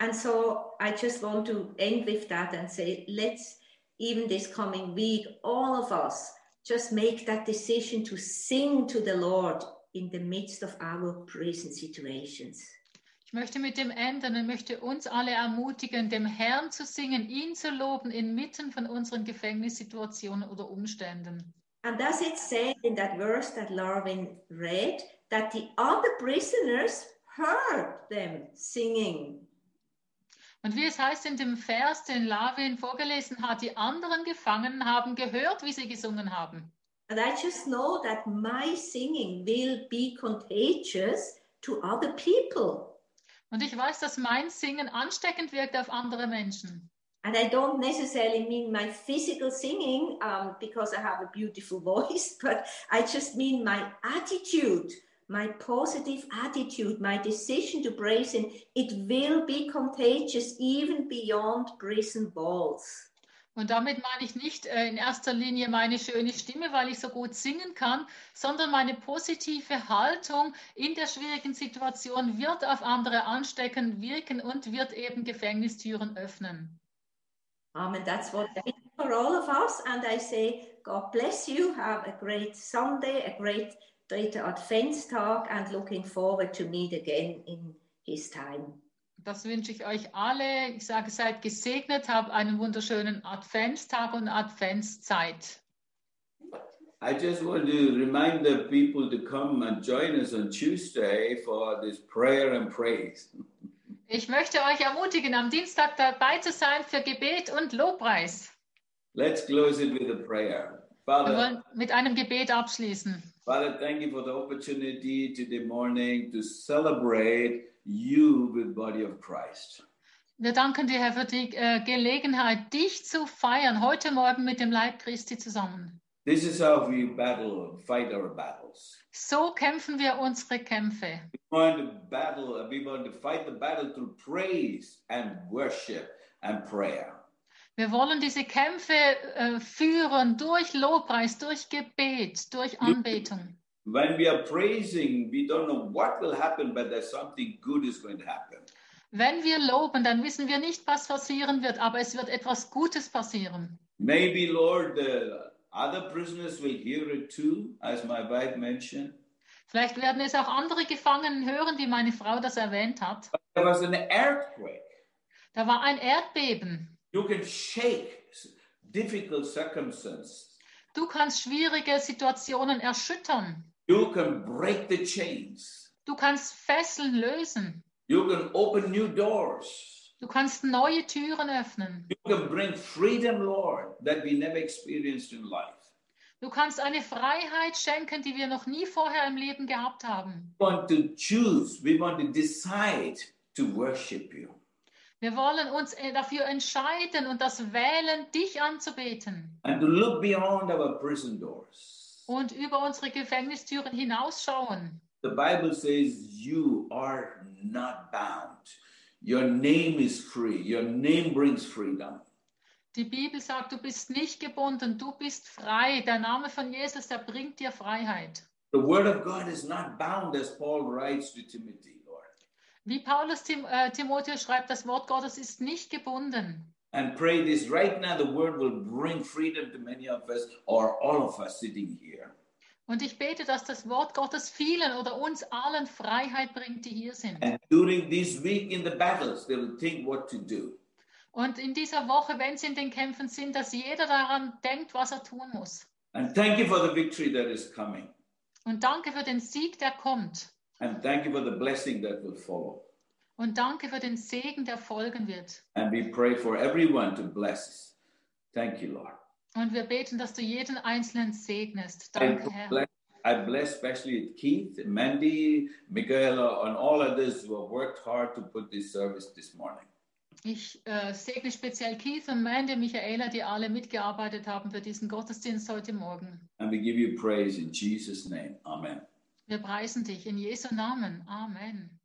And so I just want to end with that and say, let's, even this coming week, all of us just make that decision to sing to the Lord in the midst of our prison situations. Ich möchte mit dem enden und möchte uns alle ermutigen, dem Herrn zu singen, ihn zu loben inmitten von unseren Gefängnissituationen oder Umständen. And does it say in that verse that Larvin read that the other prisoners heard them singing? Und wie es heißt in dem Vers, den Lavin vorgelesen hat, die anderen Gefangenen haben gehört, wie sie gesungen haben. And I just know that my singing will be contagious to other people. Und ich weiß, dass mein Singen ansteckend wirkt auf andere Menschen. And I don't necessarily mean my physical singing um, because I have a beautiful voice, but I just mean my attitude, my positive attitude, my decision to praise Him. It will be contagious even beyond prison walls. Und damit meine ich nicht äh, in erster Linie meine schöne Stimme, weil ich so gut singen kann, sondern meine positive Haltung in der schwierigen Situation wird auf andere anstecken, wirken und wird eben Gefängnistüren öffnen. Amen. That's what I for all of us. And I say, God bless you. Have a great Sunday, a great dritter Adventstag, and looking forward to meet again in His time. Das wünsche ich euch alle. Ich sage, seid gesegnet, habt einen wunderschönen Adventstag und Adventszeit. I just want to remind the people to come and join us on Tuesday for this prayer and praise. Ich möchte euch ermutigen, am Dienstag dabei zu sein für Gebet und Lobpreis. Let's close it with a prayer. Wir Father, wollen mit einem Gebet abschließen. Father, thank you for the opportunity today morning to celebrate you with body of Christ. Wir danken dir, Herr, für die äh, Gelegenheit, dich zu feiern, heute Morgen mit dem Leib Christi zusammen. This is how we battle, fight our battles. So kämpfen wir unsere Kämpfe. We want to battle, we want to fight the battle through praise and worship and prayer. Wir wollen diese Kämpfe äh, führen durch Lobpreis, durch Gebet, durch Anbetung. When we are praising, we don't know what will happen, but there's something good is going to happen. Wenn wir loben, dann wissen wir nicht, was passieren wird, aber es wird etwas Gutes passieren. Maybe, Lord, the other prisoners will hear it too, as my wife mentioned. Vielleicht werden es auch andere Gefangenen hören, wie meine Frau das erwähnt hat. There was an earthquake. Da war ein Erdbeben. You can shake difficult circumstances. Du kannst schwierige Situationen erschüttern. You can break the chains. Du kannst Fesseln lösen. You can open new doors. Du kannst neue Türen öffnen. You can bring freedom, Lord, that we never experienced in life. Du kannst eine Freiheit schenken, die wir noch nie vorher im Leben gehabt haben. We want to choose, we want to decide to worship you. Wir wollen uns äh, dafür entscheiden und das wählen, dich anzubeten and to look beyond our prison doors. und über unsere Gefängnistüren hinausschauen. The Bible says you are not bound. Your name is free. Your name brings freedom. Die Bibel sagt, du bist nicht gebunden, du bist frei. Der Name von Jesus, der bringt dir Freiheit. The word of God is not bound, as Paul writes to Timothy. Wie Paulus Tim, äh, Timotheus schreibt, das Wort Gottes ist nicht gebunden. And pray this right now, the word will bring freedom to many of us or all of us sitting here. Und ich bete, dass das Wort Gottes vielen oder uns allen Freiheit bringt, die hier sind. And during this week in the battles, they will think what to do. Und in dieser Woche, wenn sie in den Kämpfen sind, dass jeder daran denkt, was er tun muss. And thank you for the victory that is coming. Und danke für den Sieg, der kommt. And thank you for the blessing that will follow. Und danke für den Segen, der folgen wird. And we pray for everyone to bless. Thank you, Lord. Und wir beten, dass du jeden Einzelnen segnest. Danke, Herr. bless, I bless especially Keith, Mandy, Michaela, and all others who have worked hard to put this service this morning. Ich äh, segne speziell Keith und Mandy, Michaela, die alle mitgearbeitet haben für diesen Gottesdienst heute Morgen. And we give you praise in Jesus' name. Amen. Wir preisen dich in Jesu Namen. Amen.